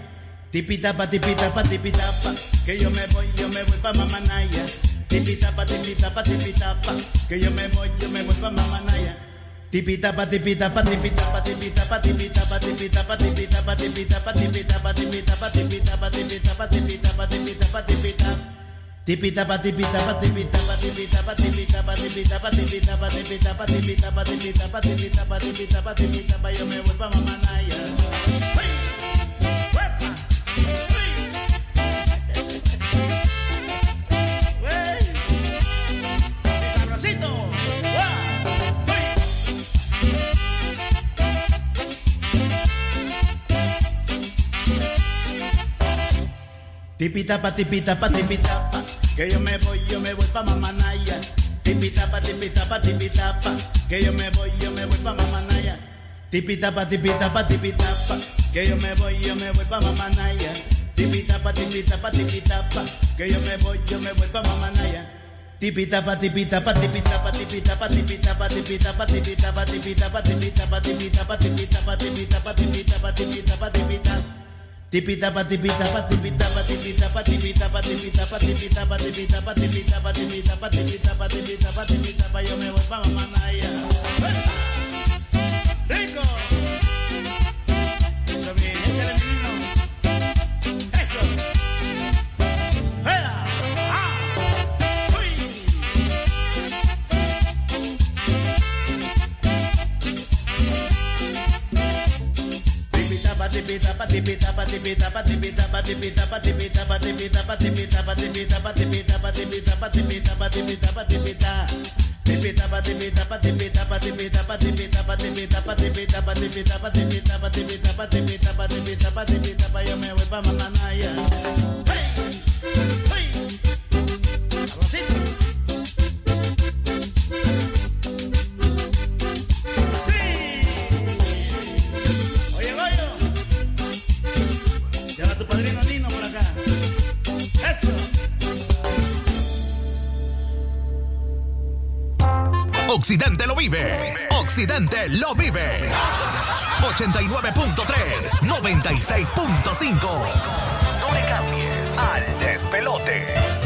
Tipitapa, tipitapa, tipitapa, que yo me voy, yo me voy pa' Mamanaya. Tipitapa, tipitapa, tipitapa, que yo me voy, yo me voy pa' Mamanaya. Tipitapa, tipitapa, tipitapa, tipitapa, tipitapa, tipitapa, tipitapa, tipitapa, tipitapa, tipitapa, tipitapa, tipitapa, tipitapa, tipitapa, tipitapa. Tipitapa, tipitapa, tipitapa, tipitapa, tipitapa, tipitapa, tipitapa, tipitapa, tipitapa, tipitapa, tipitapa, tipitapa, tipitapa, yo me voy pa' Mamanaya. Sabrosito. Tipitapa, tipitapa, tipitapa, que yo me voy, yo me voy pa' Mamanaya. Tipitapa, tipitapa, tipitapa, que yo me voy, yo me voy pa' Mamanaya. Tipitapa, tipitapa, tipitapa, que yo me voy, yo me voy pa' Mamanaya. Tipitapa, tipitapa, tipitapa, que yo me voy, yo me voy pa' Mamanaya. Tipitapa, tipitapa, tipitapa, tipitapa, tipitapa, tipitapa, tipitapa, tipitapa, tipitapa, tipitapa, tipitapa, tipitapa, tipitapa, tipitapa, tipitapa. Tipitapa, tipitapa, yo me voy pa' Mamanaya. Tipitapa, tipitapa, tipitapa, tipitapa, tipitapa, tipitapa, tipitapa, tipitapa, tipitapa, tipitapa, tipitapa, tipitapa, tipitapa, tipitapa, tipita. Tipitapa, tipitapa, tipitapa, tipitapa, tipitapa, tipitapa, tipitapa, tipitapa, tipitapa, tipitapa, tipitapa, tipitapa, tipitapa, yo me voy pa' Mamanaya. ¡Hey! ¡Hey!
Occidente lo vive. Occidente lo vive.
89.3, 96.5. No le cambies al despelote.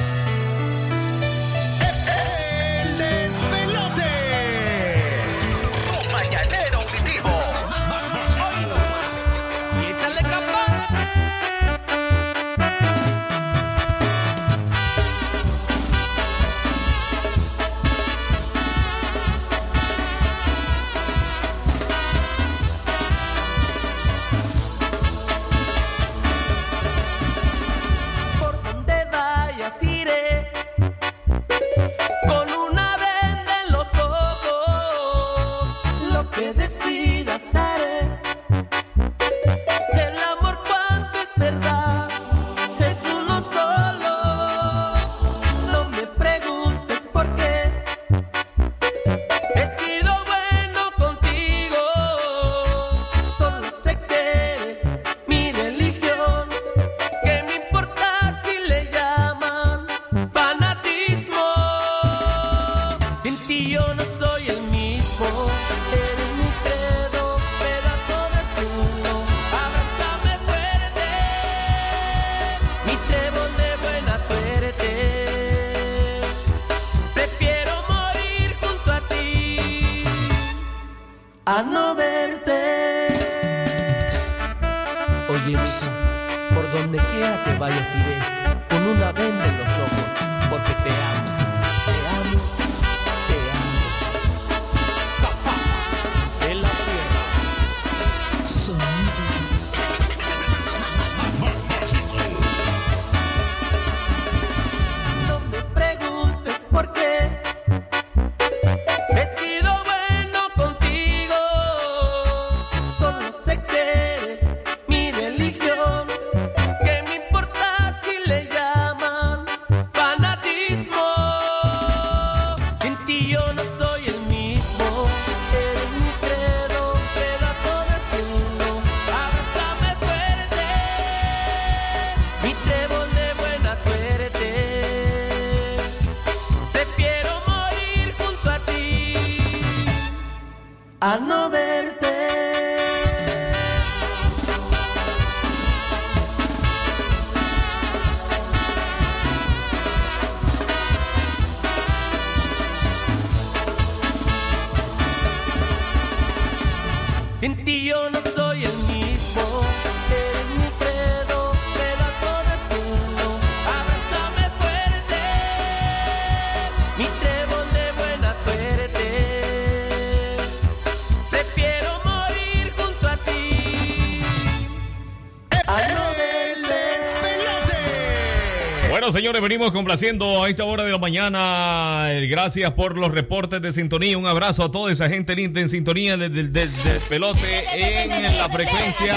Señores, venimos complaciendo a esta hora de la mañana. Eh, Gracias por los reportes de sintonía. Un abrazo a toda esa gente linda en sintonía desde el pelote en la frecuencia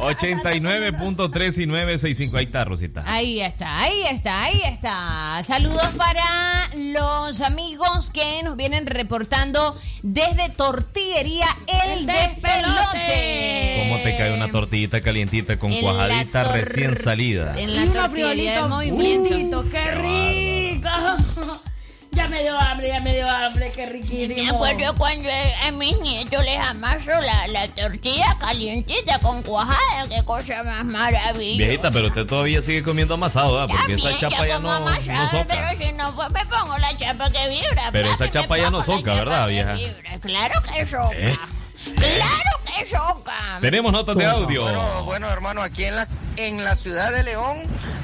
89.3 y 965. Ahí está, Rosita.
Ahí está, ahí está, ahí está. Saludos para los amigos que nos vienen reportando desde Tortillería El, Despelote.
¿Cómo te cae una tortillita calientita con
En la
cuajadita recién salida?
En la
Y
de
friolitos
movimiento.
¡Qué rico! <laughs> Ya me dio hambre, ya me dio hambre, qué riquísimo.
Me acuerdo cuando a mis nietos les amaso la, la tortilla calientita con cuajada, qué cosa más maravillosa.
Viejita, pero usted todavía sigue comiendo amasado, ¿verdad? Porque esa
Bien,
chapa ya
como
no, no
amasada,
soca.
pero si no pues me pongo la chapa que vibra.
Pero
papi,
esa chapa ya no soca, ¿verdad, vieja?
vibra. Claro que soca.
¿Eh? Tenemos notas de audio.
Bueno, bueno, hermano, aquí en la, en la ciudad de León,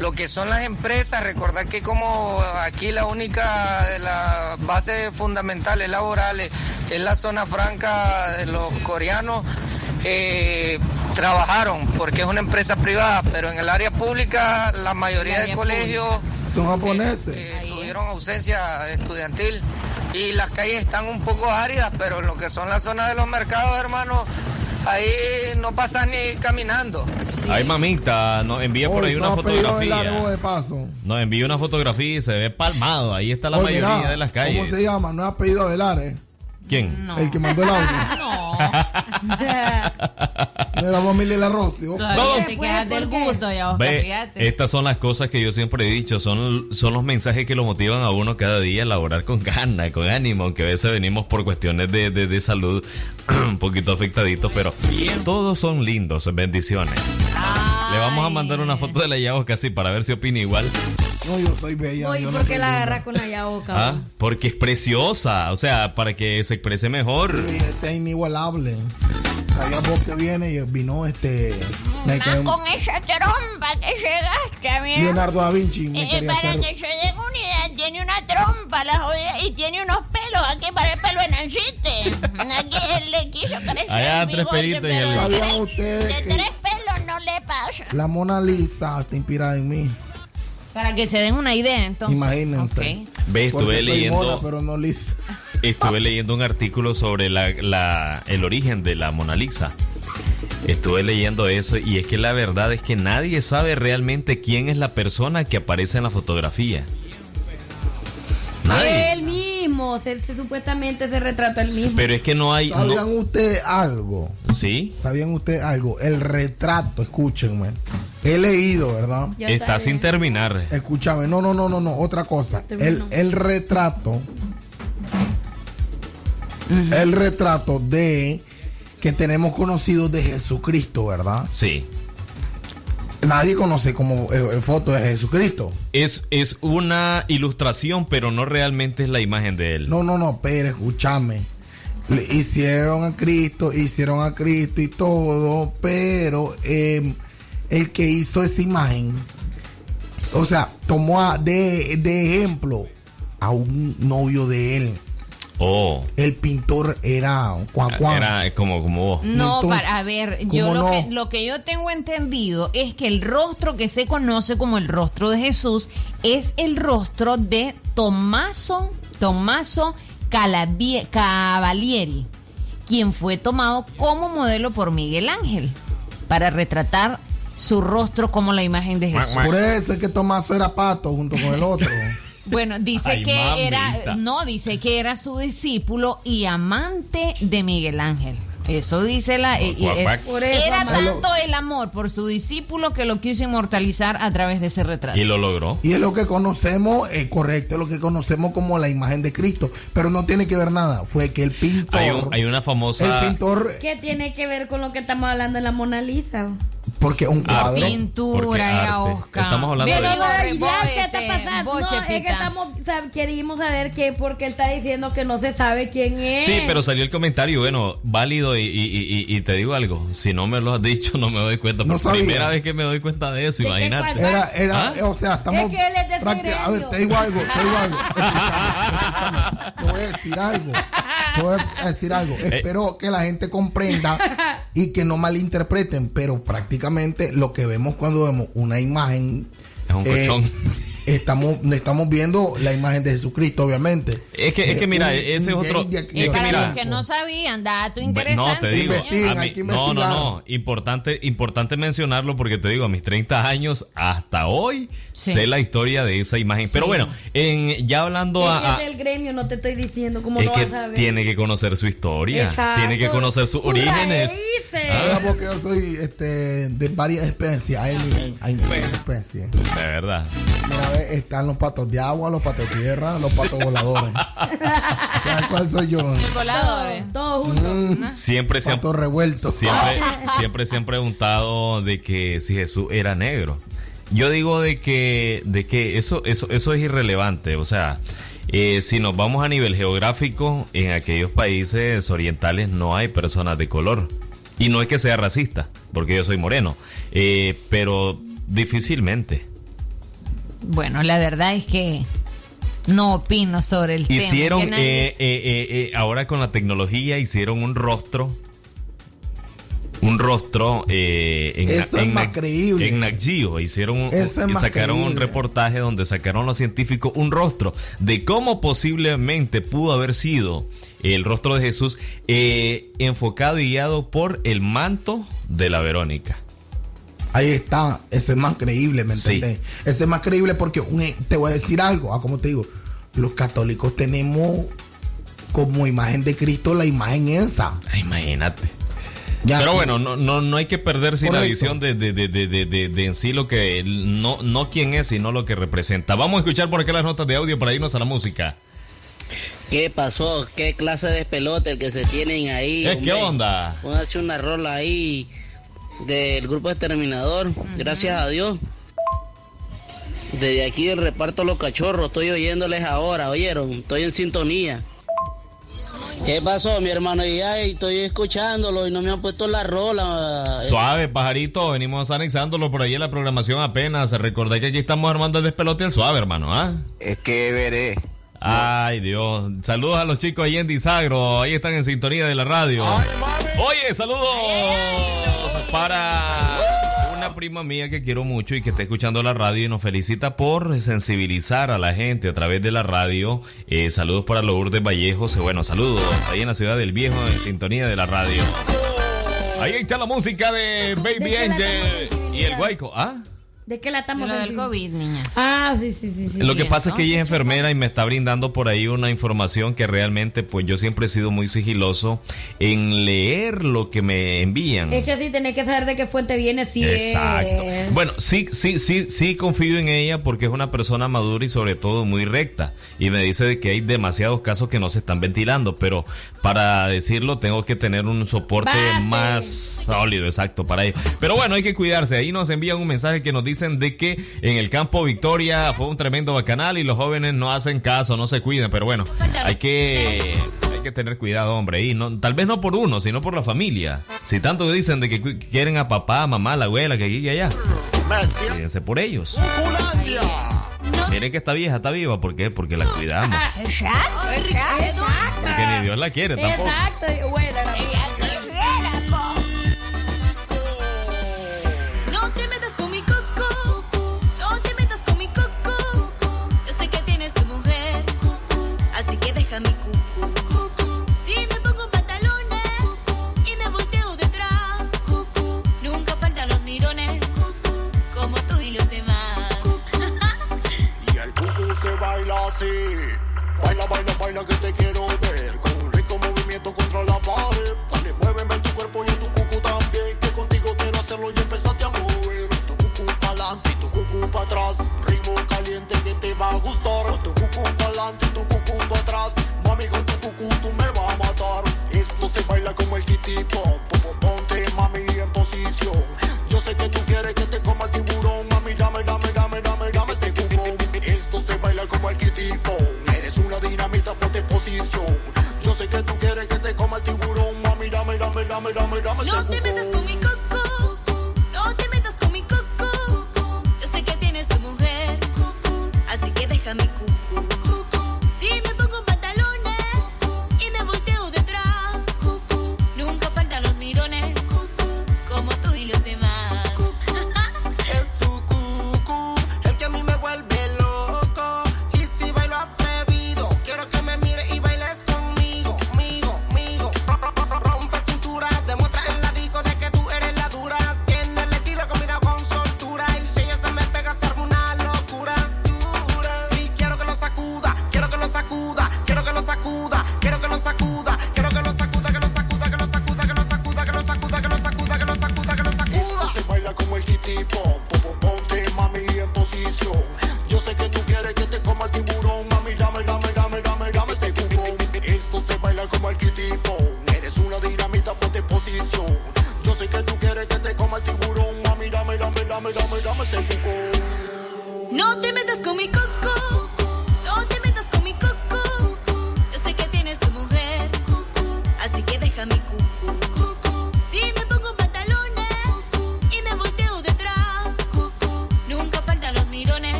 lo que son las empresas, recordar que como aquí la única de las bases fundamentales laborales es la zona franca de los coreanos, eh, trabajaron porque es una empresa privada, pero en el área pública la mayoría de colegios
Son japoneses.
eh, tuvieron ausencia estudiantil y las calles están un poco áridas, pero en lo que son las zonas de los mercados, hermano, ahí no pasan ni caminando.
Ay, mamita, nos envía por
Hoy
ahí una
pedido
fotografía.
de paso.
Nos envía una fotografía y se ve palmado. Ahí está la
Oye,
mayoría
nada,
de las
¿Cómo
calles.
se llama? No es apellido Avelar, ¿eh?
¿Quién?
El que mandó el audio. <laughs>
No. <laughs>
De la familia
del gusto, ya Oscar,
Ve,
fíjate.
estas son las cosas que yo siempre he dicho, son, son los mensajes que lo motivan a uno cada día a elaborar con ganas, con ánimo, aunque a veces venimos por cuestiones de, de- de salud <clears throat> un poquito afectaditos, pero todos son lindos, bendiciones. Le vamos a mandar una foto de la Yaosca así para ver si opina igual.
No, yo soy bella.
Oye, ¿por
no
qué la agarra con la yaoca?
¿Ah? Porque es preciosa, o sea, para que se exprese mejor.
Sí, Este es inigualable. Sabías vos que viene y vino este. me
Más
quedé-
con esa trompa que se gasta, mira.
Leonardo da Vinci me
Eh, para
hacer.
que se den una idea, tiene una trompa la jodida y tiene unos pelos aquí para el pelo enancite. Aquí él le quiso crecer.
Allá
el
tres pelitos y
pero
el-
de
¿Sabían
tres-
ustedes
de tres pelos no le pasa.
la Mona Lisa está inspirada en mí?
Para que se den una idea, entonces.
Imagínense.
Ok.
Ve,
Porque
estuve
soy
leyendo,
mona, pero no lisa.
estuve leyendo un artículo sobre la, la- el origen de la Mona Lisa. Estuve leyendo eso y es que la verdad es que nadie sabe realmente quién es la persona que aparece en la fotografía. Nadie.
Él mismo, se, se- supuestamente se retrata él mismo.
Pero es que no hay...
¿Sabían
no-
ustedes algo?
¿Sí?
¿Sabían ustedes algo? El retrato, escúchenme. He leído, ¿verdad?
Ya está
Está sin terminar.
Escúchame, no, no, no, no, no, otra cosa. El, el retrato, el retrato de que tenemos conocido de Jesucristo, ¿verdad?
Sí.
Nadie conoce como eh, eh, foto de Jesucristo.
Es, es una ilustración, pero no realmente es la imagen de él.
No, no, no, pero escúchame. Le hicieron a Cristo, hicieron a Cristo y todo, pero eh, el que hizo esa imagen, o sea, tomó a- de, de ejemplo a un novio de él.
Oh.
El pintor era Juan Juan.
Era como, como vos.
No,
Entonces,
para, a ver, yo
¿cómo
lo,
no?
que, lo que yo tengo entendido es que el rostro que se conoce como el rostro de Jesús es el rostro de Tomaso, Tomaso Calabie- Cavalieri, quien fue tomado como modelo por Miguel Ángel para retratar su rostro como la imagen de Jesús.
Por eso es que Tomás era pato junto con el otro. <laughs>
Bueno, dice
Ay,
que
mamita.
era, no, dice que era su discípulo y amante de Miguel Ángel. Eso dice la...
Por eso,
era tanto el amor por su discípulo que lo quiso inmortalizar a través de ese retrato.
Y lo logró.
Y es lo que conocemos, eh, correcto, es lo que conocemos como la imagen de Cristo. Pero no tiene que ver nada. Fue que el pintor.
Hay, un- hay una famosa...
el pintor,
¿Qué tiene que ver con lo que estamos hablando de la Mona Lisa?
Porque un
Arte.
cuadro.
Pintura,
Porque
ya,
arte.
Oscar.
Estamos hablando de-
ya, ¿qué está pasando? No, es que estamos, sab- queríamos saber qué, porque él está diciendo que no se sabe quién es.
Sí, pero salió el comentario, bueno, válido y, y- y- y- y te digo algo, si no me lo has dicho no me doy cuenta,
No
por primera vez que me doy cuenta de eso,
¿De
imagínate.
Era, era,
¿Ah?
o sea, estamos.
Es que él es de
A ver, te digo algo, te digo algo. <laughs> Te voy a decir algo. Te voy a decir algo.
Eh.
Espero que la gente comprenda y que no malinterpreten, pero prácticamente lo que vemos cuando vemos una imagen.
Es un colchón.
Estamos, estamos viendo la imagen de Jesucristo, obviamente.
Es que, es que mira,
un-
ese es otro... Es que
para
mira,
los que no sabían, dato
no,
interesante.
te digo, a mí- no, no, no, importante, importante mencionarlo porque te digo, a mis 30 años hasta hoy
Sí.
sé la historia de esa imagen. Pero
Sí.
bueno, en, ya hablando
Es
a...
que
a-
es del gremio, no te estoy diciendo cómo
es
no
que
vas a ver.
tiene que conocer su historia,
Exacto.
tiene que conocer sus orígenes. Ah.
Ahora porque yo soy este, de varias especies. Hay, hay, hay varias especies.
De verdad.
Mira, ve, están los patos de agua, los patos de tierra, los patos voladores. ¿Sabes cuál soy yo?
Voladores.
Todos juntos.
Siempre se han
Patos revueltos.
Siempre, siempre se han preguntado de que si Jesús era negro. Yo digo de que, de que eso, eso, eso es irrelevante. O sea, eh, si nos vamos a nivel geográfico, en aquellos países orientales no hay personas de color. Y no es que sea racista, porque yo soy moreno. eh, pero difícilmente.
Bueno, la verdad es que no opino sobre el
Hicieron,
tema. que nadie-
eh, eh, eh, eh, ahora con la tecnología, hicieron un rostro. Un rostro eh, en,
Eso es
en
más
Nat-
creíble.
en Nat Geo. Hicieron un-
es más
sacaron un reportaje donde sacaron los científicos un rostro de cómo posiblemente pudo haber sido el rostro de Jesús eh, enfocado y guiado por el manto de la Verónica.
Ahí está, ese es más creíble, ¿me
Sí.
entiendes? Ese es más creíble porque un- e, te voy a decir algo, ah, como te digo, los católicos tenemos como imagen de Cristo la imagen esa.
Imagínate. Pero bueno, no, no, no hay que perderse la
Correcto.
visión de, de, de, de, de, de- de en sí lo que, no, no quién es, sino lo que representa. Vamos a escuchar por acá las notas de audio para irnos a la música.
¿Qué pasó? ¿Qué clase de pelote el que se tienen ahí?
Eh, ¿qué
hombre?
onda?
Póngase una rola ahí del grupo exterminador. Gracias a Dios. Desde aquí reparto Los Cachorros, estoy oyéndoles ahora, ¿oyeron? Estoy en sintonía. ¿Qué pasó, mi hermano? Y ay, estoy escuchándolo y no me han puesto la rola.
Suave, pajarito, venimos anexándolo por ahí en la programación apenas. Recordé que aquí estamos armando el despelote al suave, hermano, ¿ah?
Es que veré.
Ay, Dios. Saludos a los chicos ahí en Disagro. Ahí están en sintonía de la radio. Oye, saludos para una prima mía que quiero mucho y que está escuchando la radio y nos felicita por sensibilizar a la gente a través de la radio. Eh, saludos para Lourdes Vallejos. Bueno, saludos ahí en la ciudad del Viejo en sintonía de la radio. Ahí está la música de Baby
¿De qué la
Angel y el Guayco. ¿Ah?
¿De qué la estamos
Lo del
vendiendo?
COVID, niña.
Ah, sí, sí, sí. sí.
Lo que pasa es que ella es enfermera y me está brindando por ahí una información que realmente pues yo siempre he sido muy sigiloso en leer lo que me envían.
Es que sí, tenés que saber de qué fuente viene, sí.
Exacto.
es.
Bueno, sí, sí, sí, sí confío en ella porque es una persona madura y sobre todo muy recta. Y me dice de que hay demasiados casos que no se están ventilando, pero para decirlo tengo que tener un soporte
Base.
más sólido, exacto, para ello. Pero bueno, hay que cuidarse. Ahí nos envían un mensaje que nos dicen de que en el campo Victoria fue un tremendo bacanal y los jóvenes no hacen caso, no se cuidan. Pero bueno, hay que hay que tener cuidado, hombre. Y no, tal vez no por uno, sino por la familia. Si tanto dicen de que quieren a papá, mamá, la abuela, que aquí y allá. Cuídense por ellos. Miren que esta vieja está viva, ¿por qué? Porque la cuidamos.
Exacto, exacto.
Porque ni Dios la quiere tampoco.
Exacto,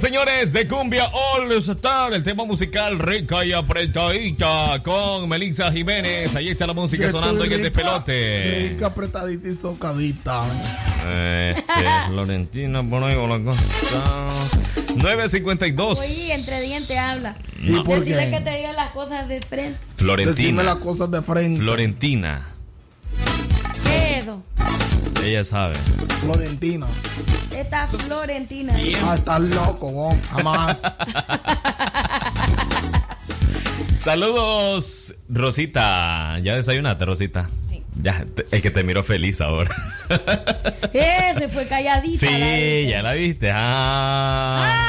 señores, de Cumbia All Star, el tema musical rica y apretadita con Melissa Jiménez. Ahí está la música
Que
sonando en el
rica,
despelote.
Rica, apretadita y socadita.
Este, <laughs> Florentina, por ahí con la cosa. 952.
Oye, entre dientes habla.
¿Y por qué?
que te diga las cosas de frente.
Florentina.
Decime las cosas de frente.
Florentina.
Eso.
Ella sabe.
Florentina.
Florentina.
Ah, estás loco, vos. Jamás. <laughs>
Saludos, Rosita. ¿Ya desayunaste, Rosita? Sí. Ya, te- es que te miro feliz ahora. <laughs>
Ese fue calladita. la
Sí, ya la viste. Ah.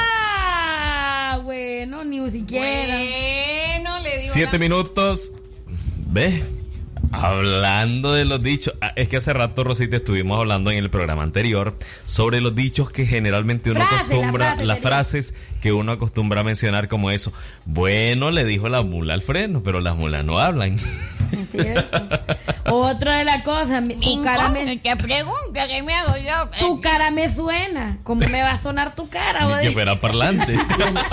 Ah, bueno, ni siquiera.
Bueno, le digo.
Siete minutos. ¿Ves? Hablando de los dichos. Ah, Es que hace rato, Rosita, estuvimos hablando en el programa anterior sobre los dichos que generalmente uno
Frase, la
acostumbra,
frase,
las frases que uno acostumbra a mencionar como eso. Bueno, le dijo la mula al freno, pero las mulas no hablan.
Otra de las cosas, mi- tu cara me.
Te pregunta que me hago yo.
Tu cara me suena. ¿Cómo me va a sonar tu cara,
Ni que fuera parlante.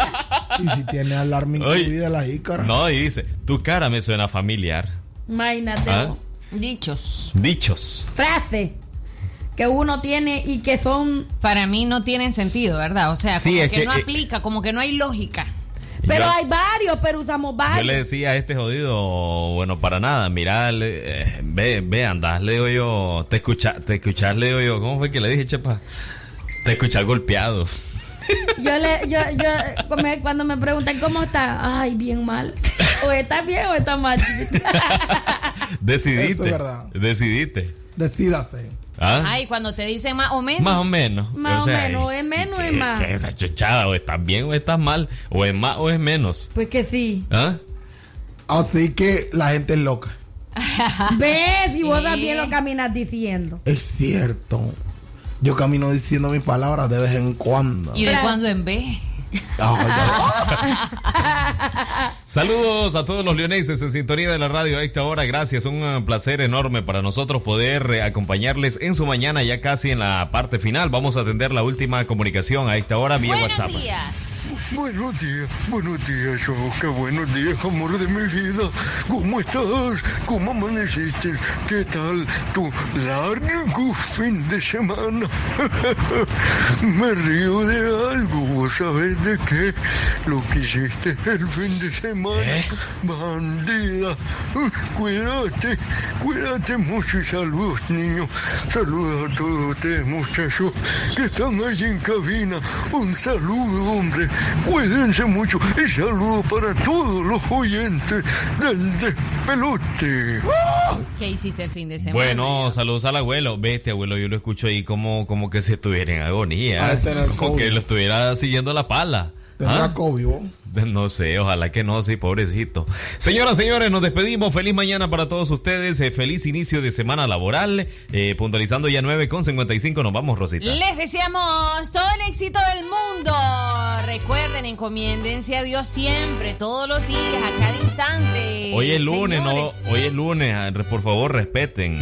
<laughs>
y si tiene alarme
Oye,
incluida la jícara.
No, y dice, tu cara me suena familiar.
Imagínate.
¿Ah?
Dichos.
Dichos.
Frases que uno tiene y que son.
Para mí no tienen sentido, ¿verdad? O sea,
Sí,
como
es
que,
que,
no
eh,
aplica, como que no hay lógica.
Pero
Yo-
hay varios, pero usamos
Yo
varios.
le decía a este jodido, bueno, para nada, mira, le- eh, ve, ve, andás, le digo yo, te escuchas, te escuchas, le digo yo, ¿cómo fue que le dije, chepa? Te escuchas golpeado.
Yo le, yo, yo, cuando me- cuando me preguntan cómo está, ay, bien mal. O está bien o está mal. <laughs>
Decidiste.
Eso es verdad.
Decidiste.
Decídase.
¿Ah?
Ay, cuando te dicen más o menos.
Más o menos.
Más o,
sea,
menos, es menos o es
¿qué-
más.
qué es esa chochada? O estás bien o estás mal. O es más o es menos.
Pues que sí.
¿Ah?
Así que la gente es loca. <laughs>
¿Ves? Y vos
Sí.
también lo caminas diciendo.
Es cierto. Yo camino diciendo mis palabras de vez en cuando.
Y de cuando en vez. <laughs>
Saludos a todos los leoneses en sintonía de la radio a esta hora. Gracias, un eh, placer enorme para nosotros poder eh, acompañarles en su mañana, ya casi en la parte final. Vamos a atender la última comunicación a esta hora vía WhatsApp.
Buenos días, buenos días, Oscar, buenos días, amor de mi vida. ¿Cómo estás? ¿Cómo amaneciste? ¿Qué tal tu largo fin de semana? <laughs> Me río de algo, ¿vos sabés de qué? Lo que hiciste el fin de semana. Bandida, cuídate, cuídate mucho y saludos, niños. Saludos a todos ustedes, muchachos, que están allí en cabina. Un saludo, hombre. Cuídense mucho y saludo para todos los oyentes del despelote.
¿Qué hiciste el fin de semana?
Bueno, saludos al abuelo. Ve, este abuelo yo lo escucho ahí como, como que se estuviera en agonía.
De tener
como que lo estuviera siguiendo la pala.
Tendrá
¿Ah?
COVID, vos. <laughs>
No sé, ojalá que no, sí, pobrecito. Señoras, señores, nos despedimos. Feliz mañana para todos ustedes. eh, feliz inicio de semana laboral. Eh, puntualizando ya 9 con 55. Nos vamos, Rosita.
Les deseamos todo el éxito del mundo. Recuerden, encomiéndense a Dios siempre, todos los días, a cada instante.
Hoy es lunes,
Señores,
no, hoy es lunes, ah, por favor respeten.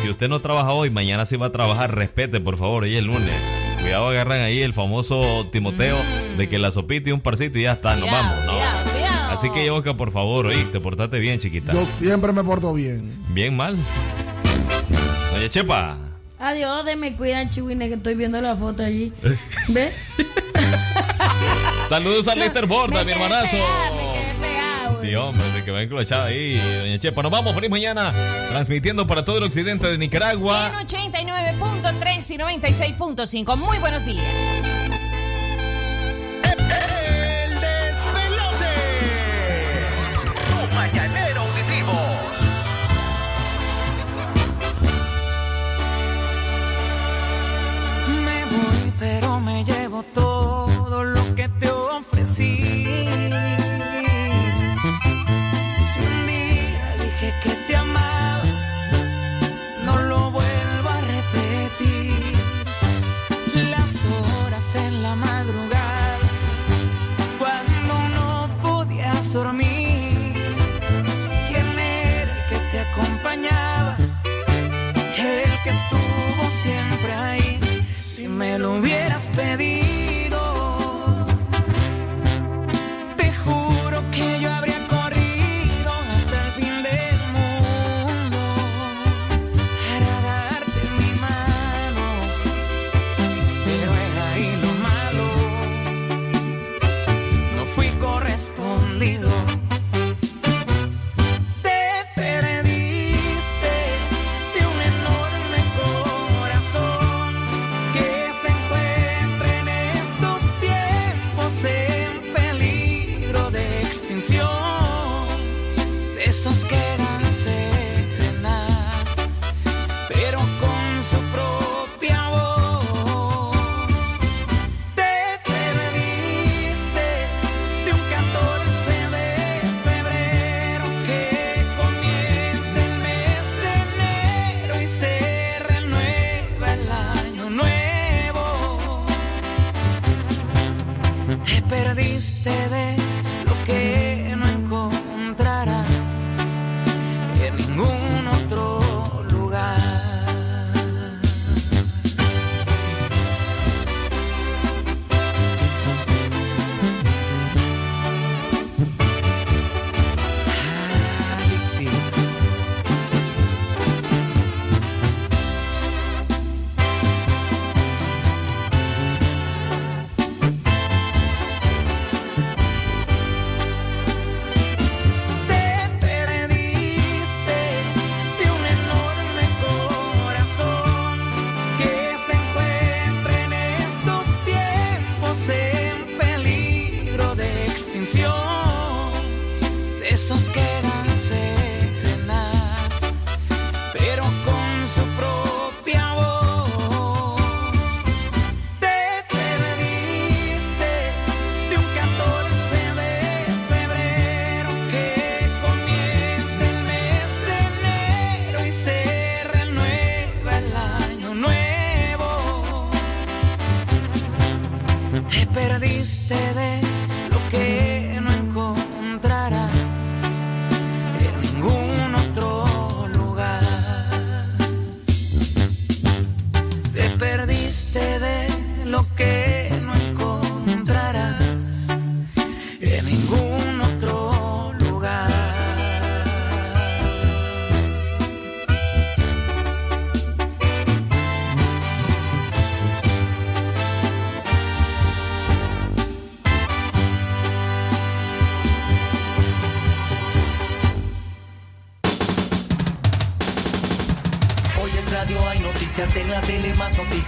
Si usted no trabaja hoy, mañana sí va a trabajar, respete, por favor, hoy es lunes. Cuidado, agarran ahí el famoso Timoteo de que la sopita y un parcito y ya está, nos vamos. ¿no? Así que Yoka, por favor, oíste, portate bien, chiquita.
Yo siempre me porto bien.
Bien mal. Oye, Chepa.
Adiós, de me cuidan, chihuine, que estoy viendo la foto allí. ¿Ves? <laughs>
Saludos a Lester Borda, mi hermanazo. Sí, hombre, se quedó enclochada ahí, doña Chepa. Nos vamos, feliz mañana, transmitiendo para todo el occidente de Nicaragua.
En 89.3 y 96.5. Muy buenos días.
El despelote. Tu mañanero auditivo.
Me voy, pero me llevo todo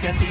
noticias y